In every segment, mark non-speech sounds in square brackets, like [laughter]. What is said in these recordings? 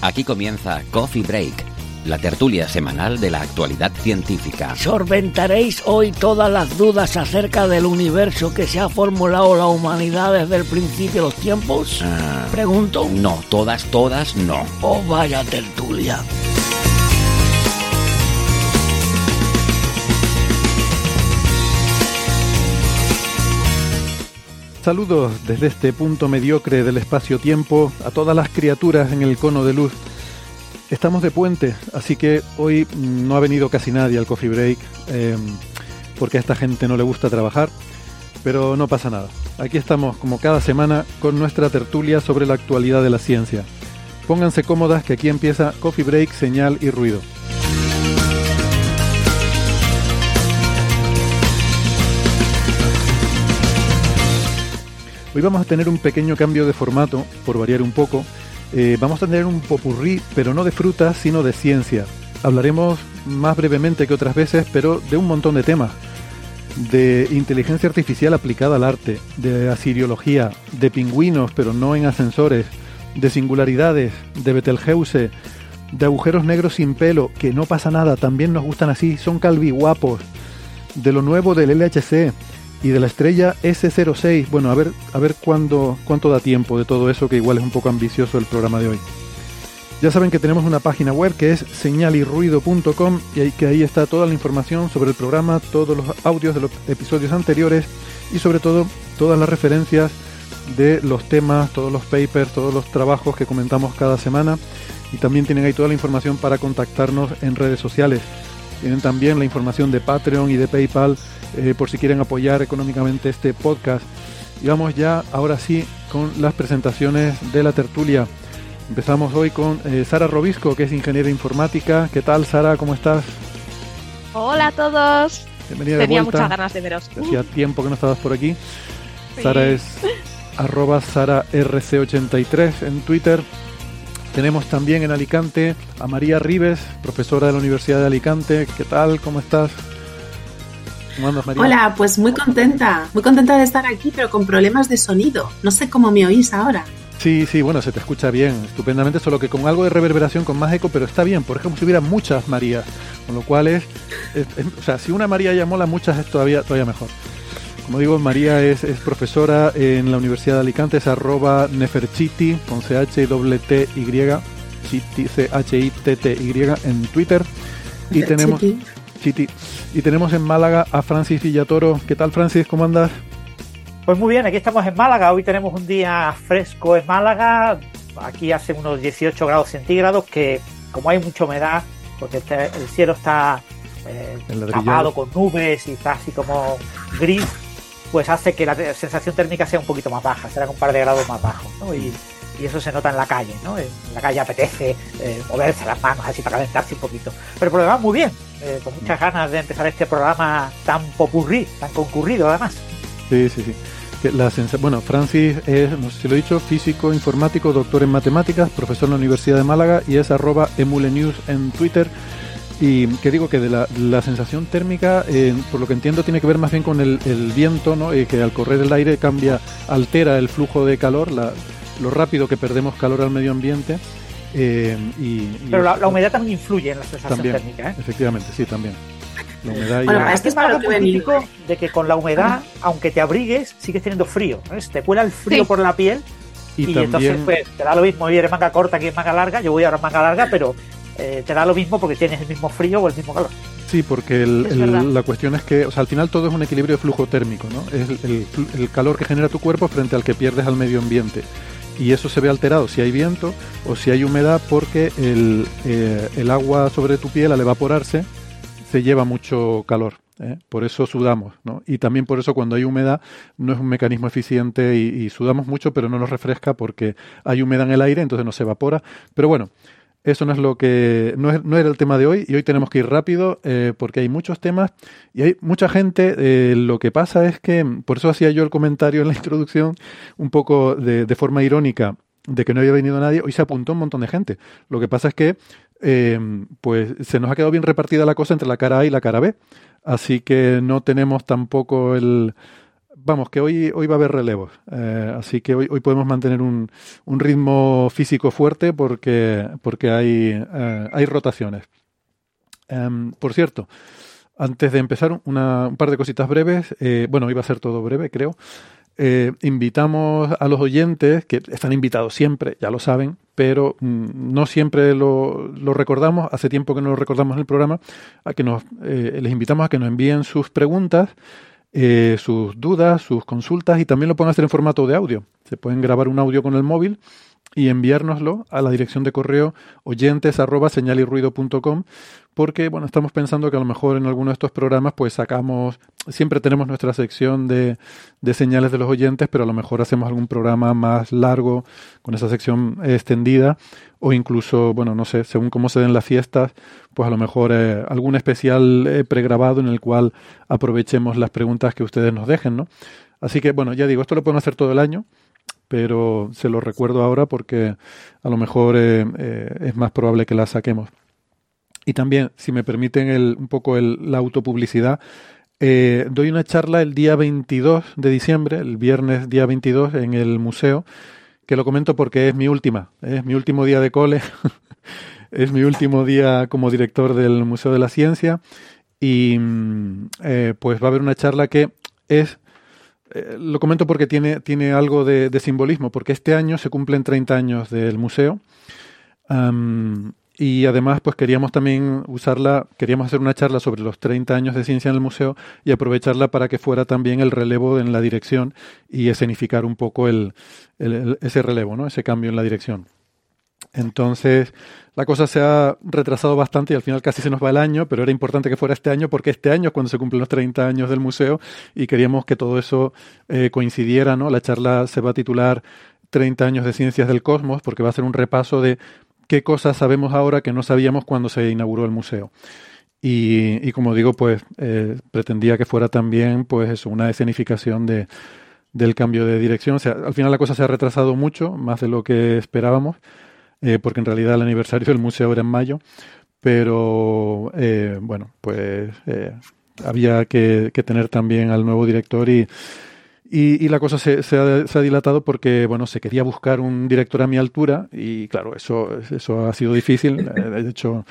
Aquí comienza Coffee Break, la tertulia semanal de la actualidad científica. Solventaréis hoy todas las dudas acerca del universo que se ha formulado la humanidad desde el principio de los tiempos. Ah, Pregunto. no, todas, todas, no. Oh, vaya tertulia. Saludos desde este punto mediocre del espacio-tiempo a todas las criaturas en el cono de luz. Estamos de puente, así que hoy no ha venido casi nadie al coffee break eh, porque a esta gente no le gusta trabajar, pero no pasa nada. Aquí estamos como cada semana con nuestra tertulia sobre la actualidad de la ciencia. Pónganse cómodas que aquí empieza coffee break, señal y ruido. Hoy vamos a tener un pequeño cambio de formato, por variar un poco. Eh, vamos a tener un popurrí, pero no de frutas, sino de ciencia. Hablaremos más brevemente que otras veces, pero de un montón de temas. De inteligencia artificial aplicada al arte, de asiriología, de pingüinos, pero no en ascensores, de singularidades, de Betelgeuse, de agujeros negros sin pelo, que no pasa nada, también nos gustan así, son calviguapos, de lo nuevo del LHC, y de la estrella S06. Bueno, a ver, a ver cuándo, cuánto da tiempo de todo eso, que igual es un poco ambicioso el programa de hoy. Ya saben que tenemos una página web que es señalirruido.com y ahí, que ahí está toda la información sobre el programa, todos los audios de los episodios anteriores y sobre todo todas las referencias de los temas, todos los papers, todos los trabajos que comentamos cada semana y también tienen ahí toda la información para contactarnos en redes sociales. Tienen también la información de Patreon y de PayPal eh, por si quieren apoyar económicamente este podcast. Y vamos ya, ahora sí, con las presentaciones de la tertulia. Empezamos hoy con eh, Sara Robisco, que es ingeniera informática. ¿Qué tal, Sara? ¿Cómo estás? Hola a todos. Bienvenida Tenía de vuelta. muchas ganas de veros. Hacía tiempo que no estabas por aquí. Sí. Sara es [laughs] arroba SaraRC83 en Twitter. Tenemos también en Alicante a María Rives, profesora de la Universidad de Alicante. ¿Qué tal? ¿Cómo estás? ¿Cómo andas, María? Hola, pues muy contenta, muy contenta de estar aquí, pero con problemas de sonido. No sé cómo me oís ahora. Sí, sí, bueno, se te escucha bien, estupendamente, solo que con algo de reverberación, con más eco, pero está bien. Por ejemplo, si hubiera muchas Marías, con lo cual es, es- es- o sea, si una María ya mola, muchas es todavía, todavía mejor. Como digo, María es, es profesora en la Universidad de Alicante, es arroba neferchiti, con Chiti, C-H-I-T-T-Y en Twitter. Y tenemos. Chiti. y tenemos en Málaga a Francis Villatoro. ¿Qué tal, Francis? ¿Cómo andas? Pues muy bien, aquí estamos en Málaga. Hoy tenemos un día fresco en Málaga. Aquí hace unos 18 grados centígrados que, como hay mucha humedad, porque este- el cielo está eh, tapado con nubes y está así como gris, pues hace que la sensación térmica sea un poquito más baja, serán un par de grados más bajos. ¿no? Y, y eso se nota en la calle. ¿no? En la calle apetece eh, moverse las manos así para calentarse un poquito. Pero por lo demás, muy bien. eh, con muchas ganas de empezar este programa tan popurrí, tan concurrido además. Sí, sí, sí. Que La bueno, Francis es, no sé si lo he dicho, físico, informático, doctor en matemáticas, profesor en la Universidad de Málaga y es arroba emulenews en Twitter. Y que digo que de la, la sensación térmica, eh, por lo que entiendo, tiene que ver más bien con el, el viento, ¿no? Eh, que al correr el aire cambia, altera el flujo de calor, la- lo rápido que perdemos calor al medio ambiente. eh, y, y Pero la, la humedad también influye en la sensación también, térmica. ¿eh? efectivamente, sí, también. La humedad y Bueno, esto es para lo que muy venimos. típico de que con la humedad, aunque te abrigues, sigues teniendo frío. Te cuela el frío Sí. por la piel y y, también entonces pues te da lo mismo ir en manga corta que en manga larga. Yo voy ahora en manga larga, pero eh, te da lo mismo porque tienes el mismo frío o el mismo calor. Sí, porque el- el- la cuestión es que, o sea, al final todo es un equilibrio de flujo térmico, ¿no? Es el, el- el calor que genera tu cuerpo frente al que pierdes al medio ambiente. y eso se ve alterado si hay viento o si hay humedad porque el, eh, el agua sobre tu piel al evaporarse se lleva mucho calor. ¿eh? Por eso sudamos, ¿no? Y también por eso cuando hay humedad no es un mecanismo eficiente y, y, sudamos mucho, pero no nos refresca porque hay humedad en el aire, entonces no se evapora. Pero bueno, eso no es lo que no, es, no era el tema de hoy y hoy tenemos que ir rápido eh, porque hay muchos temas y hay mucha gente. Eh, lo que pasa es que por eso hacía yo el comentario en la [laughs] introducción un poco de, de forma irónica de que no había venido nadie. Hoy se apuntó un montón de gente. Lo que pasa es que eh, pues se nos ha quedado bien repartida la cosa entre la cara A y la cara B. Así que no tenemos tampoco el... Vamos, que hoy, hoy va a haber relevos. Eh, así que hoy, hoy podemos mantener un, un, ritmo físico fuerte porque, porque hay, eh, hay rotaciones. Um, por cierto, antes de empezar, un par de cositas breves. Eh, bueno, iba a ser todo breve, creo. Eh, invitamos a los oyentes, que están invitados siempre, ya lo saben, pero mm, no siempre lo, lo, recordamos, hace tiempo que no lo recordamos en el programa, a que nos, les invitamos a que nos envíen sus preguntas, eh, sus dudas, sus consultas y también lo pueden hacer en formato de audio. Se pueden grabar un audio con el móvil y enviárnoslo a la dirección de correo oyentes arroba señalirruido.com porque bueno estamos pensando que a lo mejor en alguno de estos programas pues sacamos siempre tenemos nuestra sección de, de señales de los oyentes pero a lo mejor hacemos algún programa más largo con esa sección extendida o incluso bueno no sé según cómo se den las fiestas pues a lo mejor eh, algún especial eh, pregrabado en el cual aprovechemos las preguntas que ustedes nos dejen no así que bueno ya digo esto lo podemos hacer todo el año pero se lo recuerdo ahora porque a lo mejor eh, eh, es más probable que la saquemos. Y también, si me permiten el, un poco el, la autopublicidad, eh, doy una charla el día 22 de diciembre, el viernes día 22, en el museo, que lo comento porque es mi última, es mi último día de cole, [laughs] es mi último día como director del Museo de la Ciencia y mm, pues va a haber una charla que es eh, lo comento porque tiene, tiene algo de, de, simbolismo, porque este año se cumplen 30 años del museo. Y además, pues queríamos también usarla, queríamos hacer una charla sobre los 30 años de ciencia en el museo y aprovecharla para que fuera también el relevo en la dirección y escenificar un poco el, el, ese relevo, ¿no? ese cambio en la dirección. Entonces, la cosa se ha retrasado bastante y al final casi se nos va el año, pero era importante que fuera este año porque este año es cuando se cumplen los 30 años del museo y queríamos que todo eso eh, coincidiera, ¿no? La charla se va a titular 30 años de ciencias del cosmos porque va a ser un repaso de qué cosas sabemos ahora que no sabíamos cuando se inauguró el museo. Y, y como digo, pues eh, pretendía que fuera también pues eso, una escenificación de, del cambio de dirección. O sea, al final la cosa se ha retrasado mucho, más de lo que esperábamos eh, porque en realidad el aniversario del museo era en mayo, pero eh, bueno, pues eh, había que, que, tener también al nuevo director y, y, la cosa se, se, ha, se, ha, dilatado porque, bueno, se quería buscar un director a mi altura y claro, eso, eso ha sido difícil. De hecho,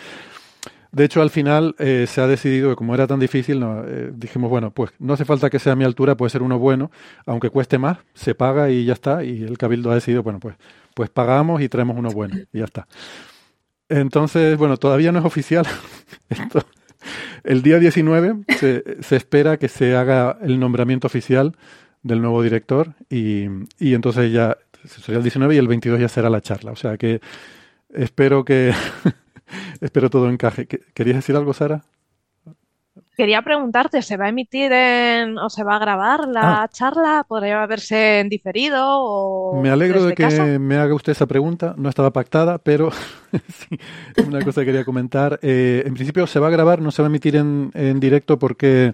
de hecho, al final eh, se ha decidido que como era tan difícil, no, eh, dijimos, bueno, pues no hace falta que sea a mi altura, puede ser uno bueno, aunque cueste más, se paga y ya está. Y el cabildo ha decidido, bueno, pues, pues pagamos y traemos uno bueno y ya está. Entonces, bueno, todavía no es oficial. [laughs] Esto, el día 19 se, se, espera que se haga el nombramiento oficial del nuevo director y, y entonces ya sería el 19 y el 22 ya será la charla. O sea que espero que [laughs] Espero todo encaje. ¿Querías decir algo, Sara? Quería preguntarte, ¿se va a emitir en, o se va a grabar la ah. charla? ¿Podría verse en diferido? O me alegro de que casa? me haga usted esa pregunta. No estaba pactada, pero [laughs] sí, una cosa que quería comentar. Eh, en principio se va a grabar, no se va a emitir en, en directo porque,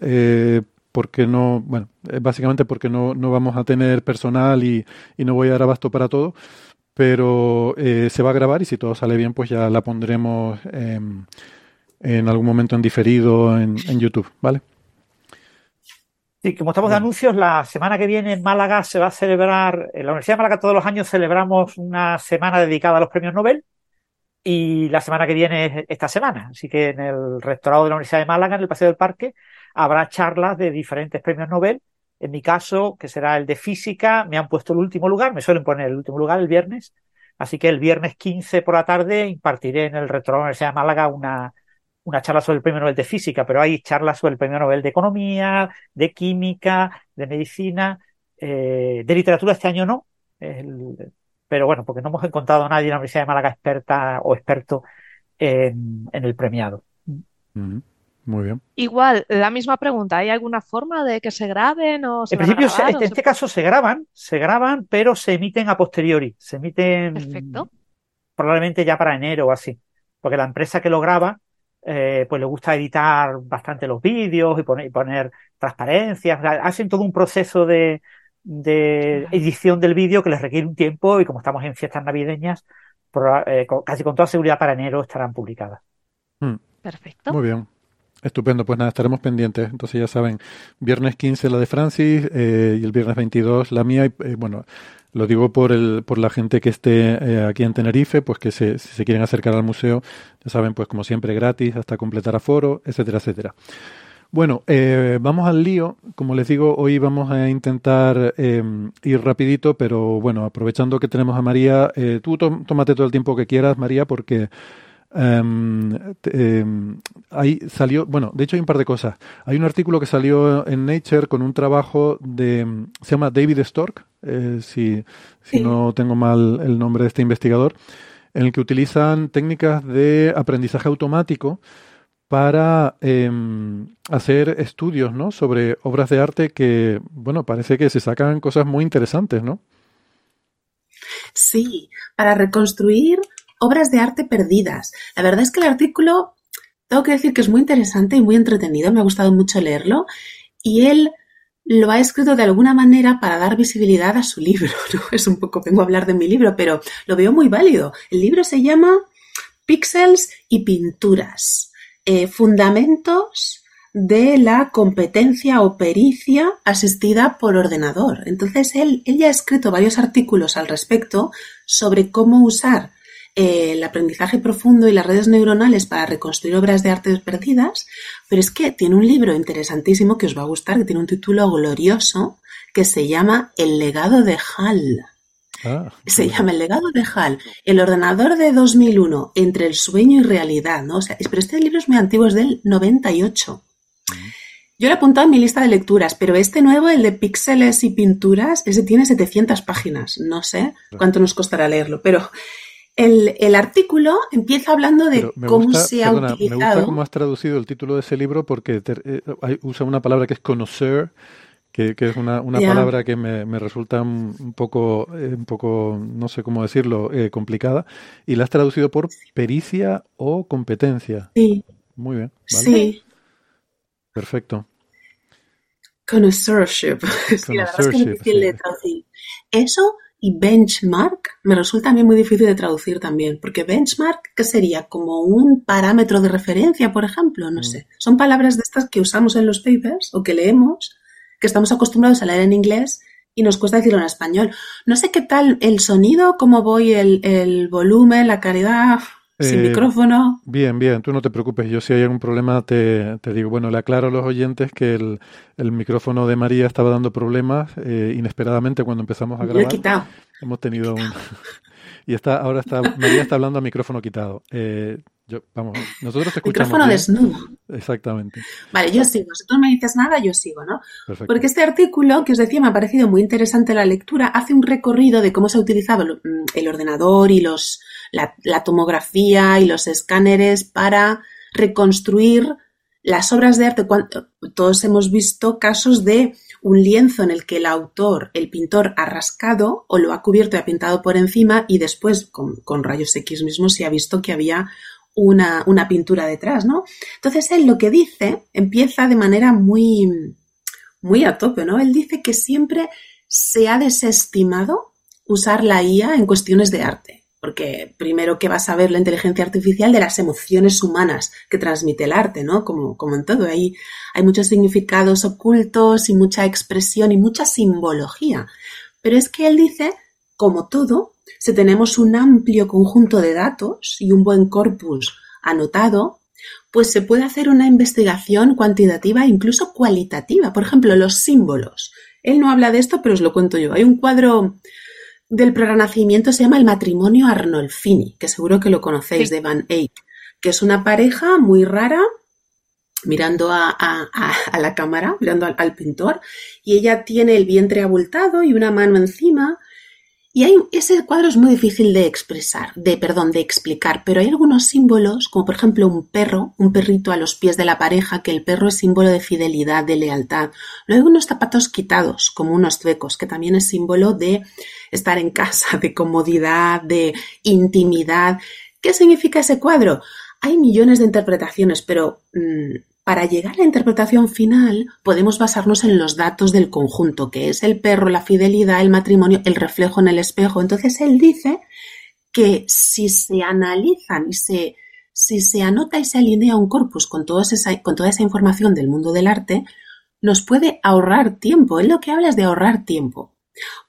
eh, porque no, bueno, eh, básicamente porque no, no vamos a tener personal y, y no voy a dar abasto para todo pero eh, se va a grabar y si todo sale bien, pues ya la pondremos eh, en algún momento en diferido en, en, YouTube, ¿vale? Sí, como estamos de anuncios, la semana que viene en Málaga se va a celebrar, en la Universidad de Málaga todos los años celebramos una semana dedicada a los premios Nobel y la semana que viene es esta semana. Así que en el rectorado de la Universidad de Málaga, en el Paseo del Parque, habrá charlas de diferentes premios Nobel en mi caso, que será el de física, me han puesto el último lugar, me suelen poner el último lugar el viernes, así que el viernes 15 por la tarde impartiré en el Retro de la Universidad de Málaga una, una charla sobre el premio Nobel de física, pero hay charlas sobre el premio Nobel de economía, de química, de medicina, eh, de literatura este año no, El- pero bueno, porque no hemos encontrado a nadie en la Universidad de Málaga experta o experto en, en el premiado. Muy bien. Igual, la misma pregunta, ¿hay alguna forma de que se graben o se En principio, grabar en se- este caso se graban, se graban, pero se emiten a posteriori. Se emiten Perfecto. probablemente ya para enero o así. Porque la empresa que lo graba, eh, pues le gusta editar bastante los vídeos y poner, y poner transparencias. O sea, Hacen todo un proceso de, de edición del vídeo que les requiere un tiempo y como estamos en fiestas navideñas, eh, con- casi con toda seguridad para enero estarán publicadas. Mm. Perfecto. Muy bien. Estupendo, pues nada, estaremos pendientes. Entonces ya saben, viernes 15 la de Francis eh, y el viernes 22 la mía. Y, eh, bueno, lo digo por el, por la gente que esté eh, aquí en Tenerife, pues que se, si se quieren acercar al museo, ya saben, pues como siempre gratis hasta completar aforo, etcétera, etcétera. Bueno, eh, vamos al lío. Como les digo, hoy vamos a intentar eh, ir rapidito, pero bueno, aprovechando que tenemos a María, eh, tú tó- tómate todo el tiempo que quieras, María, porque em, em, ahí salió, bueno, de hecho hay un par de cosas. Hay un artículo que salió en Nature con un trabajo de, se llama David Stork, eh, si, si Sí. no tengo mal el nombre de este investigador, en el que utilizan técnicas de aprendizaje automático para em, hacer estudios, ¿no? Sobre obras de arte que, bueno, parece que se sacan cosas muy interesantes, ¿no? Sí, para reconstruir obras de arte perdidas. La verdad es que el artículo, tengo que decir que es muy interesante y muy entretenido, me ha gustado mucho leerlo, y él lo ha escrito de alguna manera para dar visibilidad a su libro. [laughs] Es un poco, vengo a hablar de mi libro, pero lo veo muy válido. El libro se llama Píxeles y Pinturas, eh, Fundamentos de la competencia o pericia asistida por ordenador. Entonces, él, él ya ha escrito varios artículos al respecto sobre cómo usar eh, el aprendizaje profundo y las redes neuronales para reconstruir obras de arte perdidas, pero es que tiene un libro interesantísimo que os va a gustar, que tiene un título glorioso que se llama El legado de Hall. Ah, Se llama El legado de Hall, el ordenador de 2001, entre el sueño y realidad, ¿no? O sea, pero este libro es muy antiguo, es del 98. Yo lo he apuntado en mi lista de lecturas, pero este nuevo, el de píxeles y pinturas, ese tiene 700 páginas. No sé cuánto nos costará leerlo, pero el, el artículo empieza hablando de cómo gusta, se ha perdona, me gusta utilizado. cómo has traducido el título de ese libro porque te- eh, usa una palabra que es conocer, que, que es una, palabra que me, me resulta un, poco, eh, un poco, no sé cómo decirlo, eh, complicada, y la has traducido por pericia o competencia. Sí, Muy bien, ¿vale? sí. Perfecto. Connoisseurship. [laughs] Sí, la verdad es que es Connoisseurship, difícil sí. de traducir. Eso y benchmark me resulta a mí muy difícil de traducir también, porque benchmark, ¿qué sería? Como un parámetro de referencia, por ejemplo, no Mm. sé. Son palabras de estas que usamos en los papers o que leemos, que estamos acostumbrados a leer en inglés y nos cuesta decirlo en español. No sé qué tal el sonido, cómo voy, el, el volumen, la calidad, sin Eh, micrófono. Bien, bien, tú no te preocupes. Yo si hay algún problema te, te digo. Bueno, le aclaro a los oyentes que el, el micrófono de María estaba dando problemas eh, inesperadamente cuando empezamos a Yo lo he grabar. quitado. Hemos tenido un... [laughs] y está, ahora está, María está hablando a micrófono quitado. Eh, yo, vamos, nosotros te escuchamos Micrófono bien. desnudo. Exactamente. Vale, yo sigo. Si tú no me dices nada, yo sigo, ¿no? Perfecto. Porque este artículo, que os decía, me ha parecido muy interesante la lectura, hace un recorrido de cómo se ha utilizado mm, el ordenador y los, la, tomografía y los escáneres para reconstruir las obras de arte. Cuan- Todos hemos visto casos de un lienzo en el que el autor, el pintor, ha rascado o lo ha cubierto y ha pintado por encima y después con, con rayos X mismo se ha visto que había una, una pintura detrás, ¿no? Entonces él lo que dice empieza de manera muy, muy a tope, ¿no? Él dice que siempre se ha desestimado usar la IA en cuestiones de arte, porque primero que vas a ver la inteligencia artificial de las emociones humanas que transmite el arte, ¿no? Como, como en todo, hay, hay muchos significados ocultos y mucha expresión y mucha simbología. Pero es que él dice, como todo, si tenemos un amplio conjunto de datos y un buen corpus anotado, pues se puede hacer una investigación cuantitativa e incluso cualitativa. Por ejemplo, los símbolos. Él no habla de esto, pero os lo cuento yo. Hay un cuadro del Renacimiento, se llama El matrimonio Arnolfini, que seguro que lo conocéis, Sí. de Van Eyck, que es una pareja muy rara, mirando a, a- a- a la cámara, mirando al, al pintor, y ella tiene el vientre abultado y una mano encima, Y hay, ese cuadro es muy difícil de expresar, de, perdón, de explicar, pero hay algunos símbolos, como por ejemplo un perro, un perrito a los pies de la pareja, que el perro es símbolo de fidelidad, de lealtad. Luego unos zapatos quitados, como unos zuecos, que también es símbolo de estar en casa, de comodidad, de intimidad. ¿Qué significa ese cuadro? Hay millones de interpretaciones, pero mm, para llegar a la interpretación final podemos basarnos en los datos del conjunto, que es el perro, la fidelidad, el matrimonio, el reflejo en el espejo. Entonces él dice que si se analizan y se, si se anota y se alinea un corpus con, esa, con toda esa información del mundo del arte, nos puede ahorrar tiempo. Él lo que habla es de ahorrar tiempo.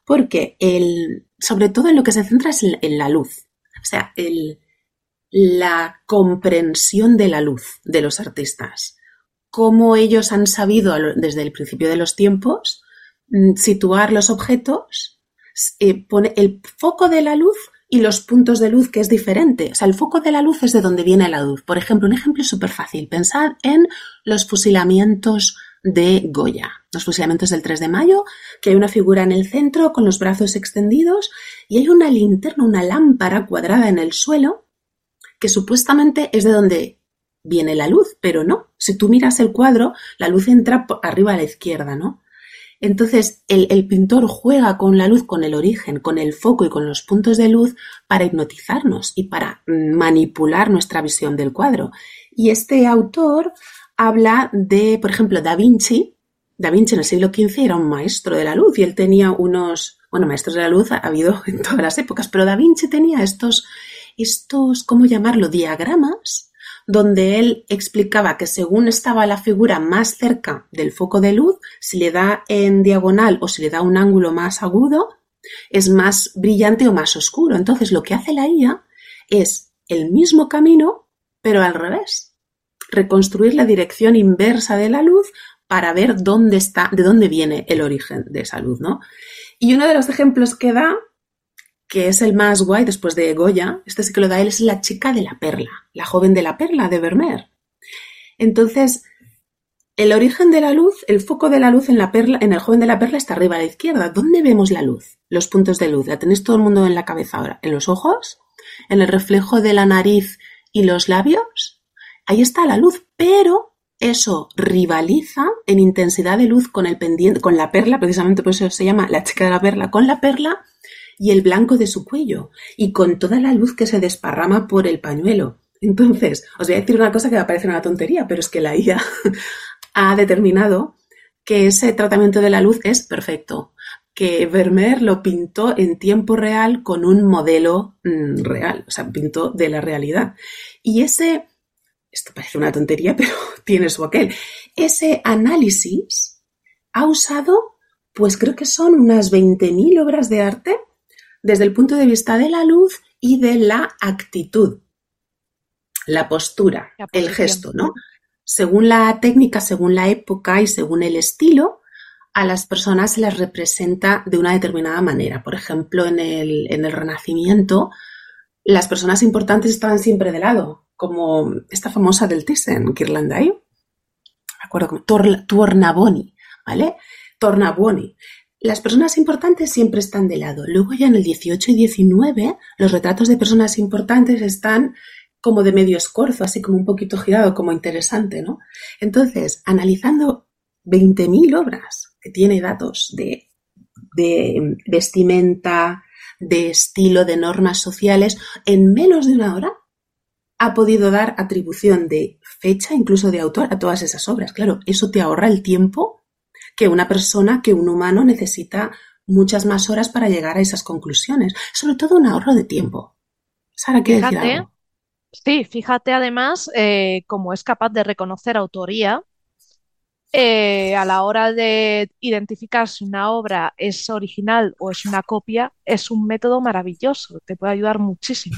Porque el, sobre todo en lo que se centra es en la luz. O sea, el, la comprensión de la luz de los artistas cómo ellos han sabido desde el principio de los tiempos mm, situar los objetos, eh, pone el foco de la luz y los puntos de luz que es diferente. O sea, el foco de la luz es de donde viene la luz. Por ejemplo, un ejemplo súper fácil. Pensad en los fusilamientos de Goya, los fusilamientos del 3 de mayo, que hay una figura en el centro con los brazos extendidos y hay una linterna, una lámpara cuadrada en el suelo, que supuestamente es de donde viene la luz, pero no. Si tú miras el cuadro, la luz entra arriba a la izquierda, ¿no? Entonces, el, pintor juega con la luz, con el origen, con el foco y con los puntos de luz para hipnotizarnos y para manipular nuestra visión del cuadro. Y este autor habla de, por ejemplo, Da Vinci. Da Vinci en el siglo XV era un maestro de la luz y él tenía unos, bueno, maestros de la luz ha habido en todas las épocas, pero Da Vinci tenía estos, estos, ¿cómo llamarlo? Diagramas donde él explicaba que según estaba la figura más cerca del foco de luz, si le da en diagonal o si le da un ángulo más agudo, es más brillante o más oscuro. Entonces lo que hace la IA es el mismo camino, pero al revés. Reconstruir la dirección inversa de la luz para ver dónde está, de dónde viene el origen de esa luz, ¿no? Y uno de los ejemplos que da que es el más guay después de Goya, este sí que lo da él, es la chica de la perla, la joven de la perla de Vermeer. Entonces, el origen de la luz, el foco de la luz en la perla, en el joven de la perla está arriba a la izquierda. ¿Dónde vemos la luz? Los puntos de luz. La tenéis todo el mundo en la cabeza ahora. ¿En los ojos? ¿En el reflejo de la nariz y los labios? Ahí está la luz, pero eso rivaliza en intensidad de luz con el pendiente, con la perla, precisamente por eso se llama la chica de la perla, con la perla y el blanco de su cuello, y con toda la luz que se desparrama por el pañuelo. Entonces, os voy a decir una cosa que va a parecer una tontería, pero es que la IA [laughs] ha determinado que ese tratamiento de la luz es perfecto, que Vermeer lo pintó en tiempo real con un modelo mm, real, o sea, pintó de la realidad. Y ese, esto parece una tontería, [laughs] pero tiene su aquel, ese análisis ha usado, pues creo que son unas 20.000 obras de arte desde el punto de vista de la luz y de la actitud, la postura, el gesto, ¿no? Según la técnica, según la época y según el estilo, a las personas se las representa de una determinada manera. Por ejemplo, en el, en el Renacimiento, las personas importantes estaban siempre de lado, como esta famosa del Thyssen, Ghirlandaio, me acuerdo Tornaboni, ¿vale? Tornaboni las personas importantes siempre están de lado. Luego ya en el 18 y 19 los retratos de personas importantes están como de medio escorzo, así como un poquito girado, como interesante, ¿no? Entonces, analizando 20.000 obras que tiene datos de, de vestimenta, de estilo, de normas sociales, en menos de una hora ha podido dar atribución de fecha, incluso de autor, a todas esas obras. Claro, eso te ahorra el tiempo que una persona, que un humano necesita muchas más horas para llegar a esas conclusiones. Sobre todo un ahorro de tiempo. Sara, ¿qué decir algo? Sí, fíjate además eh, cómo es capaz de reconocer autoría eh, a la hora de identificar si una obra es original o es una copia, es un método maravilloso, te puede ayudar muchísimo.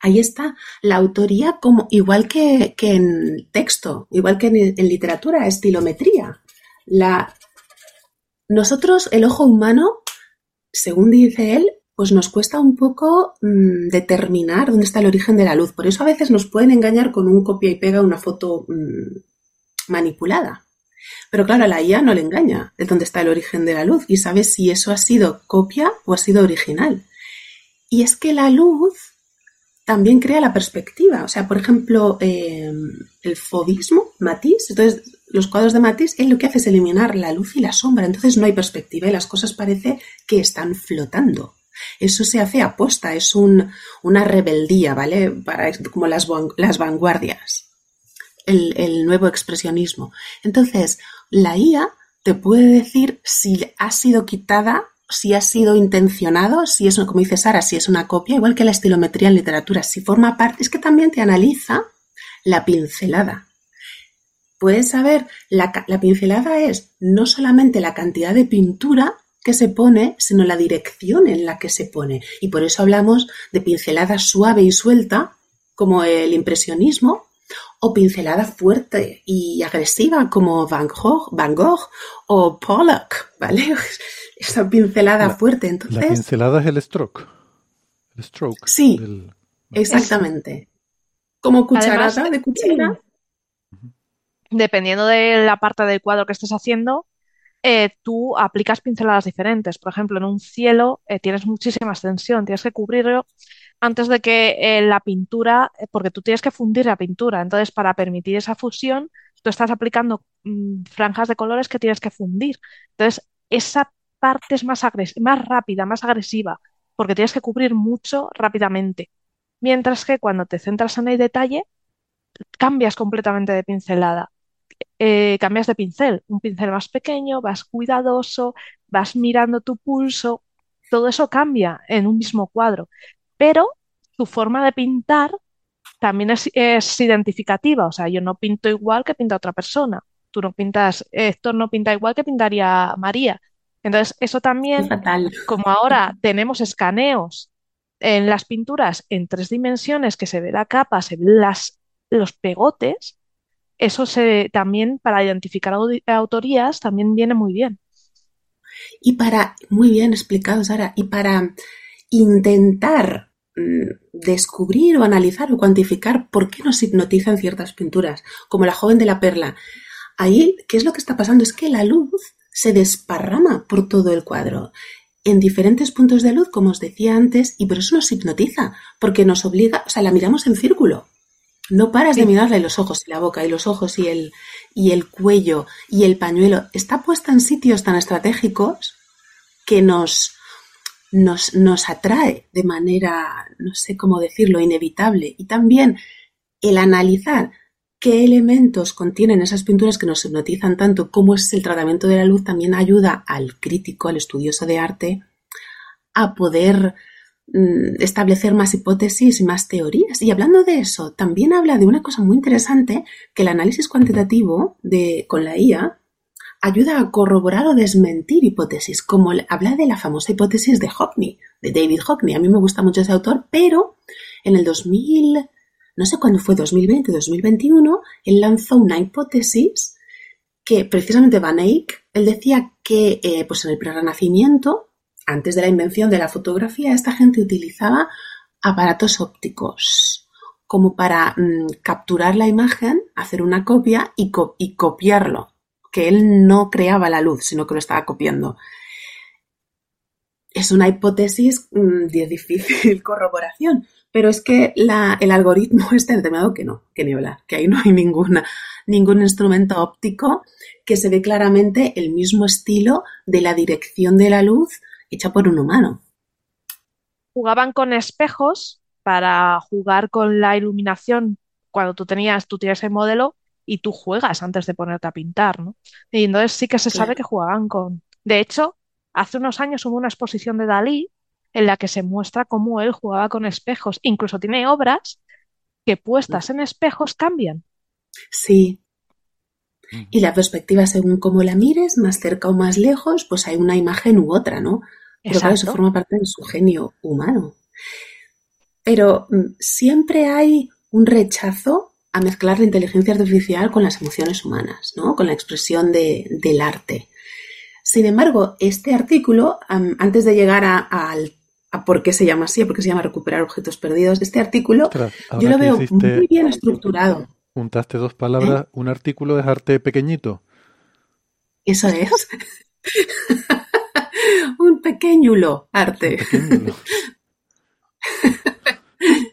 Ahí está la autoría como igual que, en texto, igual que en literatura, estilometría. La... Nosotros, el ojo humano, según dice él, pues nos cuesta un poco mm, determinar dónde está el origen de la luz. Por eso a veces nos pueden engañar con un copia y pega una foto mm, manipulada. Pero claro, a la IA no le engaña de dónde está el origen de la luz y sabe si eso ha sido copia o ha sido original. Y es que la luz también crea la perspectiva. O sea, por ejemplo, eh, el fobismo, Matisse, entonces los cuadros de Matisse, él lo que hace es eliminar la luz y la sombra, entonces no hay perspectiva y las cosas parece que están flotando. Eso se hace aposta, es un, una rebeldía, ¿vale? Para, como las, las vanguardias, el, el nuevo expresionismo. Entonces, la IA te puede decir si ha sido quitada si ha sido intencionado, si es, como dice Sara, si es una copia, igual que la estilometría en literatura, si forma parte, es que también te analiza la pincelada. Puedes saber, la, la pincelada es no solamente la cantidad de pintura que se pone, sino la dirección en la que se pone. Y por eso hablamos de pincelada suave y suelta, como el impresionismo, o pincelada fuerte y agresiva, como Van Gogh, Van Gogh o Pollock, ¿vale? [laughs] esa pincelada fuerte. Entonces, la pincelada es el stroke. El stroke. Sí, exactamente. Como cucharada de cuchara. Dependiendo de la parte del cuadro que estés haciendo, eh, tú aplicas pinceladas diferentes. Por ejemplo, en un cielo eh, tienes muchísima extensión, tienes que cubrirlo antes de que eh, la pintura, porque tú tienes que fundir la pintura. Entonces, para permitir esa fusión, tú estás aplicando mm, franjas de colores que tienes que fundir. Entonces, esa parte es más, más rápida, más agresiva, porque tienes que cubrir mucho rápidamente. Mientras que cuando te centras en el detalle, cambias completamente de pincelada. Eh, cambias de pincel, un pincel más pequeño, vas cuidadoso, vas mirando tu pulso, todo eso cambia en un mismo cuadro, pero tu forma de pintar también es, es, identificativa, o sea, yo no pinto igual que pinta otra persona, tú no pintas, Héctor no pinta igual que pintaría María, entonces, eso también, como ahora tenemos escaneos en las pinturas en tres dimensiones, que se ve la capa, se ven las, los pegotes, eso se, también para identificar autorías también viene muy bien. Y para, muy bien explicado, Sara, y para intentar mm, descubrir o analizar o cuantificar por qué nos hipnotizan ciertas pinturas, como la joven de la perla. Ahí, ¿qué es lo que está pasando? Es que la luz se desparrama por todo el cuadro en diferentes puntos de luz, como os decía antes, y por eso nos hipnotiza, porque nos obliga, o sea, la miramos en círculo. No paras de mirarle los ojos y la boca y los ojos y el, y el cuello y el pañuelo. Está puesta en sitios tan estratégicos que nos, nos, nos atrae de manera, no sé cómo decirlo, inevitable. Y también el analizar qué elementos contienen esas pinturas que nos hipnotizan tanto, cómo es el tratamiento de la luz, también ayuda al crítico, al estudioso de arte, a poder establecer más hipótesis y más teorías. Y hablando de eso, también habla de una cosa muy interesante, que el análisis cuantitativo de, con la IA ayuda a corroborar o desmentir hipótesis, como habla de la famosa hipótesis de Hockney, de David Hockney. A mí me gusta mucho ese autor, pero en el 2000 no sé cuándo fue 2020, 2021, él lanzó una hipótesis que precisamente Van Eyck, él decía que eh, pues en el prerrenacimiento, antes de la invención de la fotografía, esta gente utilizaba aparatos ópticos como para mm, capturar la imagen, hacer una copia y, copiarlo, que él no creaba la luz, sino que lo estaba copiando. Es una hipótesis mm, de difícil [laughs] corroboración, pero es que el algoritmo [laughs] está determinado que no, que ni hablar, que ahí no hay ninguna, ningún instrumento óptico que se ve claramente el mismo estilo de la dirección de la luz hecha por un humano. Jugaban con espejos para jugar con la iluminación cuando tú tenías, tú tienes el modelo y tú juegas antes de ponerte a pintar, ¿no? Y entonces sí que se sabe que jugaban con. De hecho, hace unos años hubo una exposición de Dalí en la que se muestra cómo él jugaba con espejos. Incluso tiene obras que puestas en espejos cambian. Sí. Y la perspectiva, según cómo la mires, más cerca o más lejos, pues hay una imagen u otra, ¿no? Pero claro, eso forma parte de su genio humano. Pero mm, siempre hay un rechazo a mezclar la inteligencia artificial con las emociones humanas, ¿no? Con la expresión de, del arte. Sin embargo, este artículo, antes de llegar al a por qué se llama así, por qué se llama recuperar objetos perdidos. Este artículo yo lo veo muy bien estructurado. Juntaste dos palabras, ¿Eh? un artículo es arte pequeñito. Eso es. [laughs] un pequeñulo arte. [laughs]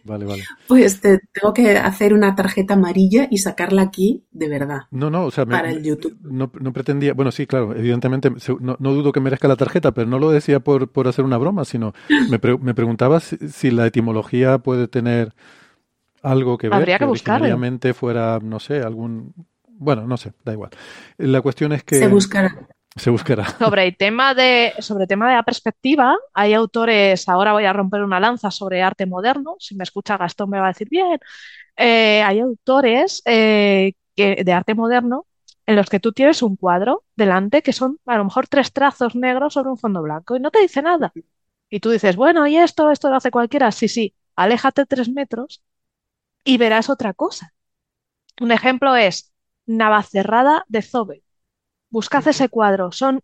Vale, vale. Pues te tengo que hacer una tarjeta amarilla y sacarla aquí de verdad. No, no, o sea, me- Para el YouTube. No, no pretendía, bueno, sí, claro, evidentemente, no, no dudo que merezca la tarjeta, pero no lo decía por, por hacer una broma, sino me, pre- me preguntaba si, si la etimología puede tener algo que ver, Habría que buscarlo. originariamente fuera, no sé, algún, bueno, no sé, da igual. La cuestión es que Se buscará. Se buscará. [laughs] Sobre el tema de, sobre el tema de la perspectiva, hay autores, ahora voy a romper una lanza sobre arte moderno, si me escucha Gastón me va a decir bien, Eh, hay autores eh, que, de arte moderno en los que tú tienes un cuadro delante que son a lo mejor tres trazos negros sobre un fondo blanco y no te dice nada. Y tú dices, bueno, ¿y esto? ¿Esto lo hace cualquiera? Sí, sí, aléjate tres metros y verás otra cosa. Un ejemplo es Navacerrada de Zobe. Buscad ese cuadro. Son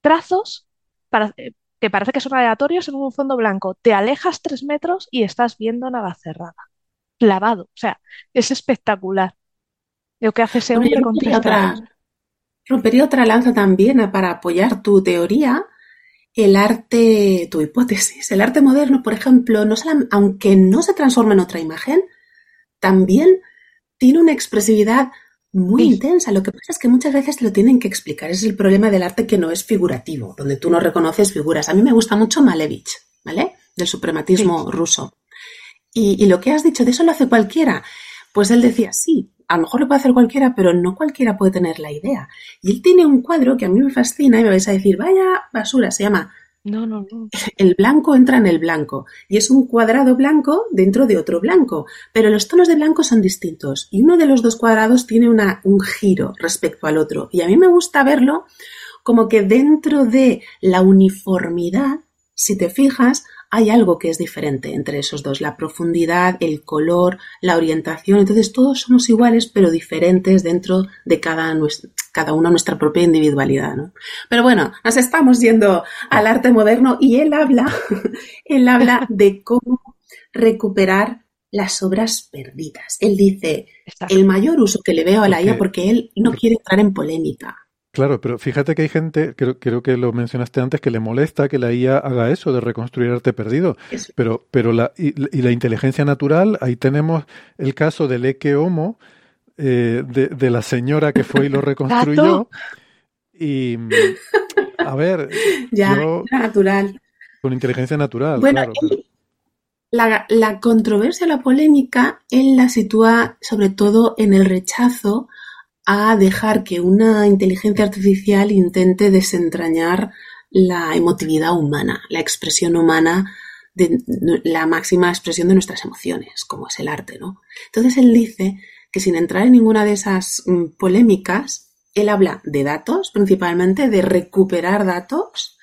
trazos para- eh, que parece que son aleatorios en un fondo blanco. Te alejas tres metros y estás viendo Navacerrada. Clavado. O sea, es espectacular. Lo que hace ese hombre con rompería otra, lanza también a- para apoyar tu teoría. El arte, tu hipótesis, el arte moderno, por ejemplo, no aunque no se transforma en otra imagen, también tiene una expresividad muy Sí. intensa. Lo que pasa es que muchas veces te lo tienen que explicar. Ese es el problema del arte que no es figurativo, donde tú no reconoces figuras. A mí me gusta mucho Malevich, ¿vale? Del suprematismo ruso. Y, y lo que has dicho, de eso lo hace cualquiera. Pues él decía, sí, a lo mejor lo puede hacer cualquiera, pero no cualquiera puede tener la idea. Y él tiene un cuadro que a mí me fascina y me vais a decir, vaya basura, se llama No, no, no. El blanco entra en el blanco. Y es un cuadrado blanco dentro de otro blanco. Pero los tonos de blanco son distintos. Y uno de los dos cuadrados tiene una, un giro respecto al otro. Y a mí me gusta verlo como que dentro de la uniformidad, si te fijas, hay algo que es diferente entre esos dos, la profundidad, el color, la orientación. Entonces todos somos iguales, pero diferentes dentro de cada, cada uno nuestra propia individualidad. ¿no? Pero bueno, nos estamos yendo al arte moderno y él habla, [laughs] él habla de cómo recuperar las obras perdidas. Él dice, el mayor uso que le veo a la IA, porque él no quiere entrar en polémica. Claro, pero fíjate que hay gente, creo, creo que lo mencionaste antes, que le molesta que la IA haga eso de reconstruir arte perdido. Eso. Pero, pero la, y, y la inteligencia natural, ahí tenemos el caso del Eke Homo, eh, de, de la señora que fue y lo [laughs] reconstruyó. Y, a ver, [laughs] Ya, yo, natural. con inteligencia natural, Bueno, claro. pero- la, la controversia, la polémica, él la sitúa sobre todo en el rechazo a dejar que una inteligencia artificial intente desentrañar la emotividad humana, la expresión humana, de, la máxima expresión de nuestras emociones, como es el arte, ¿no? Entonces él dice que sin entrar en ninguna de esas mm, polémicas, él habla de datos, principalmente de recuperar datos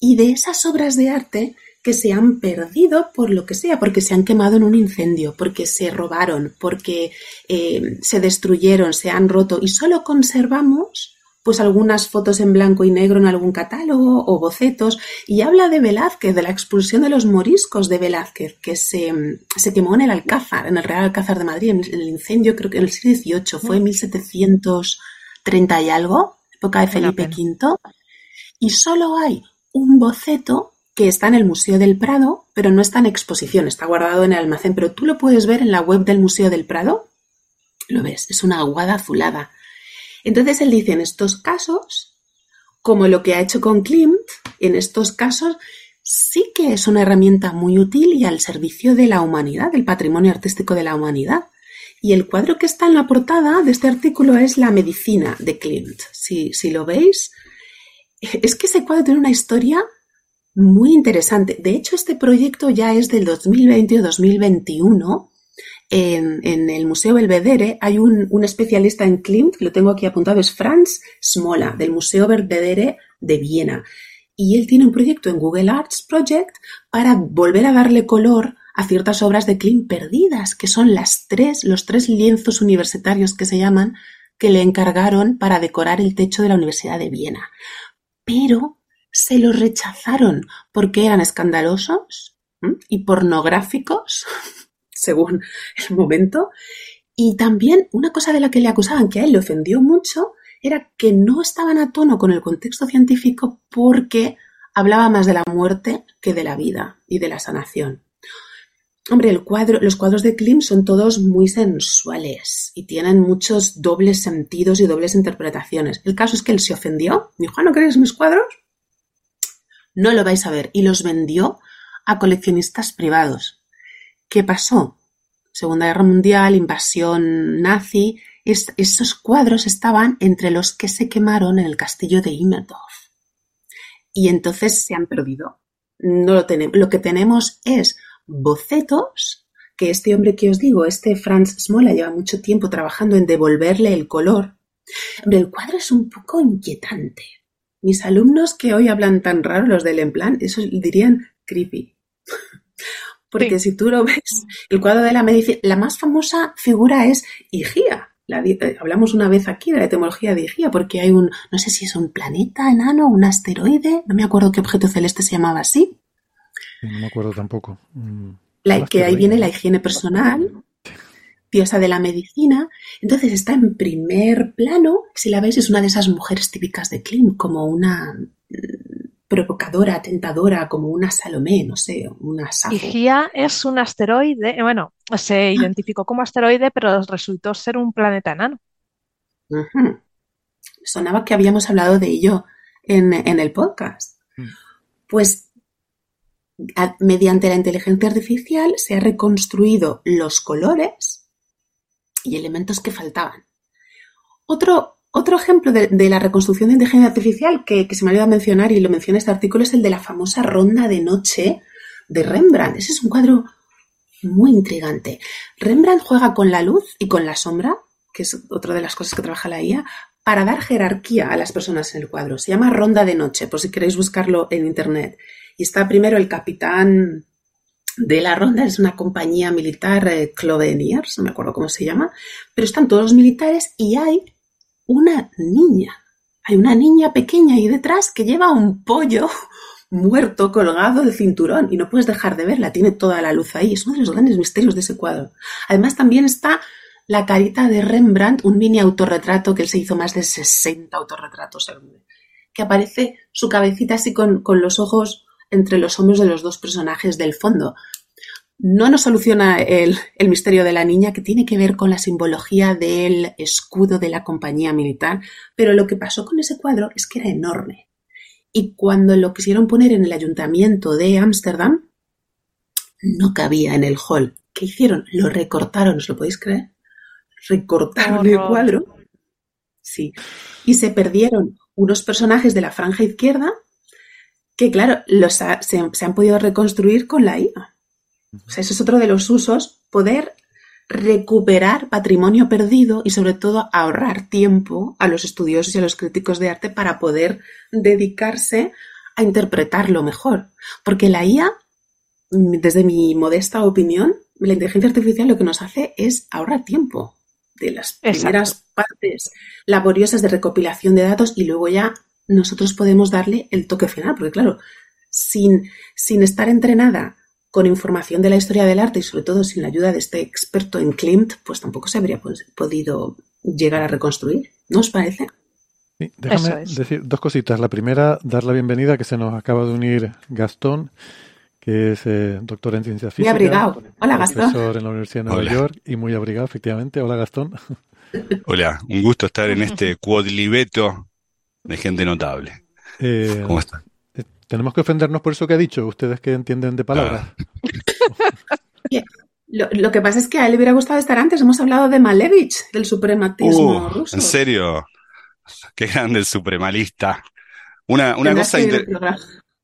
y de esas obras de arte que se han perdido por lo que sea, porque se han quemado en un incendio, porque se robaron, porque eh, se destruyeron, se han roto y solo conservamos pues algunas fotos en blanco y negro en algún catálogo o bocetos y habla de Velázquez, de la expulsión de los moriscos de Velázquez, que se, se quemó en el Alcázar, en el Real Alcázar de Madrid, en el incendio creo que en el siglo XVIII, fue en 1730 y algo, época de Felipe. V, y solo hay un boceto que está en el Museo del Prado, pero no está en exposición, está guardado en el almacén, pero tú lo puedes ver en la web del Museo del Prado. Lo ves, es una aguada azulada. Entonces él dice, en estos casos, como lo que ha hecho con Klimt, en estos casos sí que es una herramienta muy útil y al servicio de la humanidad, del patrimonio artístico de la humanidad. Y el cuadro que está en la portada de este artículo es La medicina de Klimt. Si, si lo veis, es que ese cuadro tiene una historia muy interesante. De hecho, este proyecto ya es del 2020 o 2021. En, el Museo Belvedere hay un, un especialista en Klimt, que lo tengo aquí apuntado, es Franz Smola, del Museo Belvedere de Viena. Y él tiene un proyecto en Google Arts Project para volver a darle color a ciertas obras de Klimt perdidas, que son las tres, los tres lienzos universitarios que se llaman, que le encargaron para decorar el techo de la Universidad de Viena. Pero se los rechazaron porque eran escandalosos y pornográficos, [laughs] según el momento. Y también una cosa de la que le acusaban que a él le ofendió mucho era que no estaban a tono con el contexto científico porque hablaba más de la muerte que de la vida y de la sanación. Hombre, los cuadros de Klim son todos muy sensuales y tienen muchos dobles sentidos y dobles interpretaciones. El caso es que él se ofendió, dijo, ah, ¿no queréis mis cuadros? No lo vais a ver. Y los vendió a coleccionistas privados. ¿Qué pasó? Segunda Guerra Mundial, invasión nazi. esos cuadros estaban entre los que se quemaron en el castillo de Immerdorf. Y entonces se han perdido. No lo tenemos. Lo que tenemos es bocetos que este hombre que os digo, este Franz Smola, lleva mucho tiempo trabajando en devolverle el color. el cuadro es un poco inquietante. Mis alumnos que hoy hablan tan raro, los del Emplan, eso dirían creepy. [laughs] Porque si tú lo ves, el cuadro de la medicina, la más famosa figura es Higía. Eh, hablamos una vez aquí de la etimología de Higía, porque hay un, no sé si es un planeta enano, un asteroide, no me acuerdo qué objeto celeste se llamaba así, no me acuerdo tampoco. Mm, la, que ahí viene la higiene personal, diosa de la medicina. Entonces está en primer plano. Si la veis, es una de esas mujeres típicas de Klim, como una mm, provocadora, tentadora, como una Salomé, no sé, una Safo. Higia es un asteroide, bueno, se ah. identificó como asteroide, pero resultó ser un planeta enano. Sonaba que habíamos hablado de ello en, en el podcast. Mm. Pues mediante la inteligencia artificial se ha reconstruido los colores y elementos que faltaban. Otro, otro ejemplo de, la reconstrucción de inteligencia artificial que, se me olvidado mencionar y lo menciona este artículo es el de la famosa ronda de noche de Rembrandt. Ese es un cuadro muy intrigante. Rembrandt juega con la luz y con la sombra, que es otra de las cosas que trabaja la IA, para dar jerarquía a las personas en el cuadro. Se llama Ronda de Noche, por si queréis buscarlo en Internet. Y está primero el capitán de la ronda, es una compañía militar, eh, Cloveniers, no me acuerdo cómo se llama, pero están todos los militares y hay una niña. Hay una niña pequeña ahí detrás que lleva un pollo [laughs] muerto colgado del cinturón y no puedes dejar de verla, tiene toda la luz ahí. Es uno de los grandes misterios de ese cuadro. Además, también está la carita de Rembrandt, un mini autorretrato que él se hizo más de 60 autorretratos, que aparece su cabecita así con, con los ojos entre los hombros de los dos personajes del fondo. No nos soluciona el, misterio de la niña que tiene que ver con la simbología del escudo de la compañía militar, pero lo que pasó con ese cuadro es que era enorme. Y cuando lo quisieron poner en el ayuntamiento de Ámsterdam, no cabía en el hall. ¿Qué hicieron? Lo recortaron, ¿os lo podéis creer? Recortaron el cuadro. Sí. Y se perdieron unos personajes de la franja izquierda que claro, los se, han podido reconstruir con la IA. O sea, eso es otro de los usos, poder recuperar patrimonio perdido y sobre todo ahorrar tiempo a los estudiosos y a los críticos de arte para poder dedicarse a interpretarlo mejor. Porque la IA, desde mi modesta opinión, la inteligencia artificial lo que nos hace es ahorrar tiempo de las primeras partes laboriosas de recopilación de datos y luego ya nosotros podemos darle el toque final, porque claro, sin, sin estar entrenada con información de la historia del arte y sobre todo sin la ayuda de este experto en Klimt, pues tampoco se habría podido llegar a reconstruir. ¿No os parece? Sí, déjame decir dos cositas. La primera, dar la bienvenida que se nos acaba de unir Gastón, que es eh, doctor en ciencia física. Muy abrigado. Hola, Gastón. Profesor en la Universidad de Nueva York y muy abrigado, efectivamente. Hola, Gastón. Hola, un gusto estar en [laughs] este cuadlibeto de gente notable. Eh, ¿Cómo están? Eh, tenemos que ofendernos por eso que ha dicho, ustedes que entienden de palabras. Ah. [laughs] lo, que pasa es que a él le hubiera gustado estar antes. Hemos hablado de Malevich, del suprematismo uh, ruso. ¿En serio? Qué grande el supremalista. Una, una cosa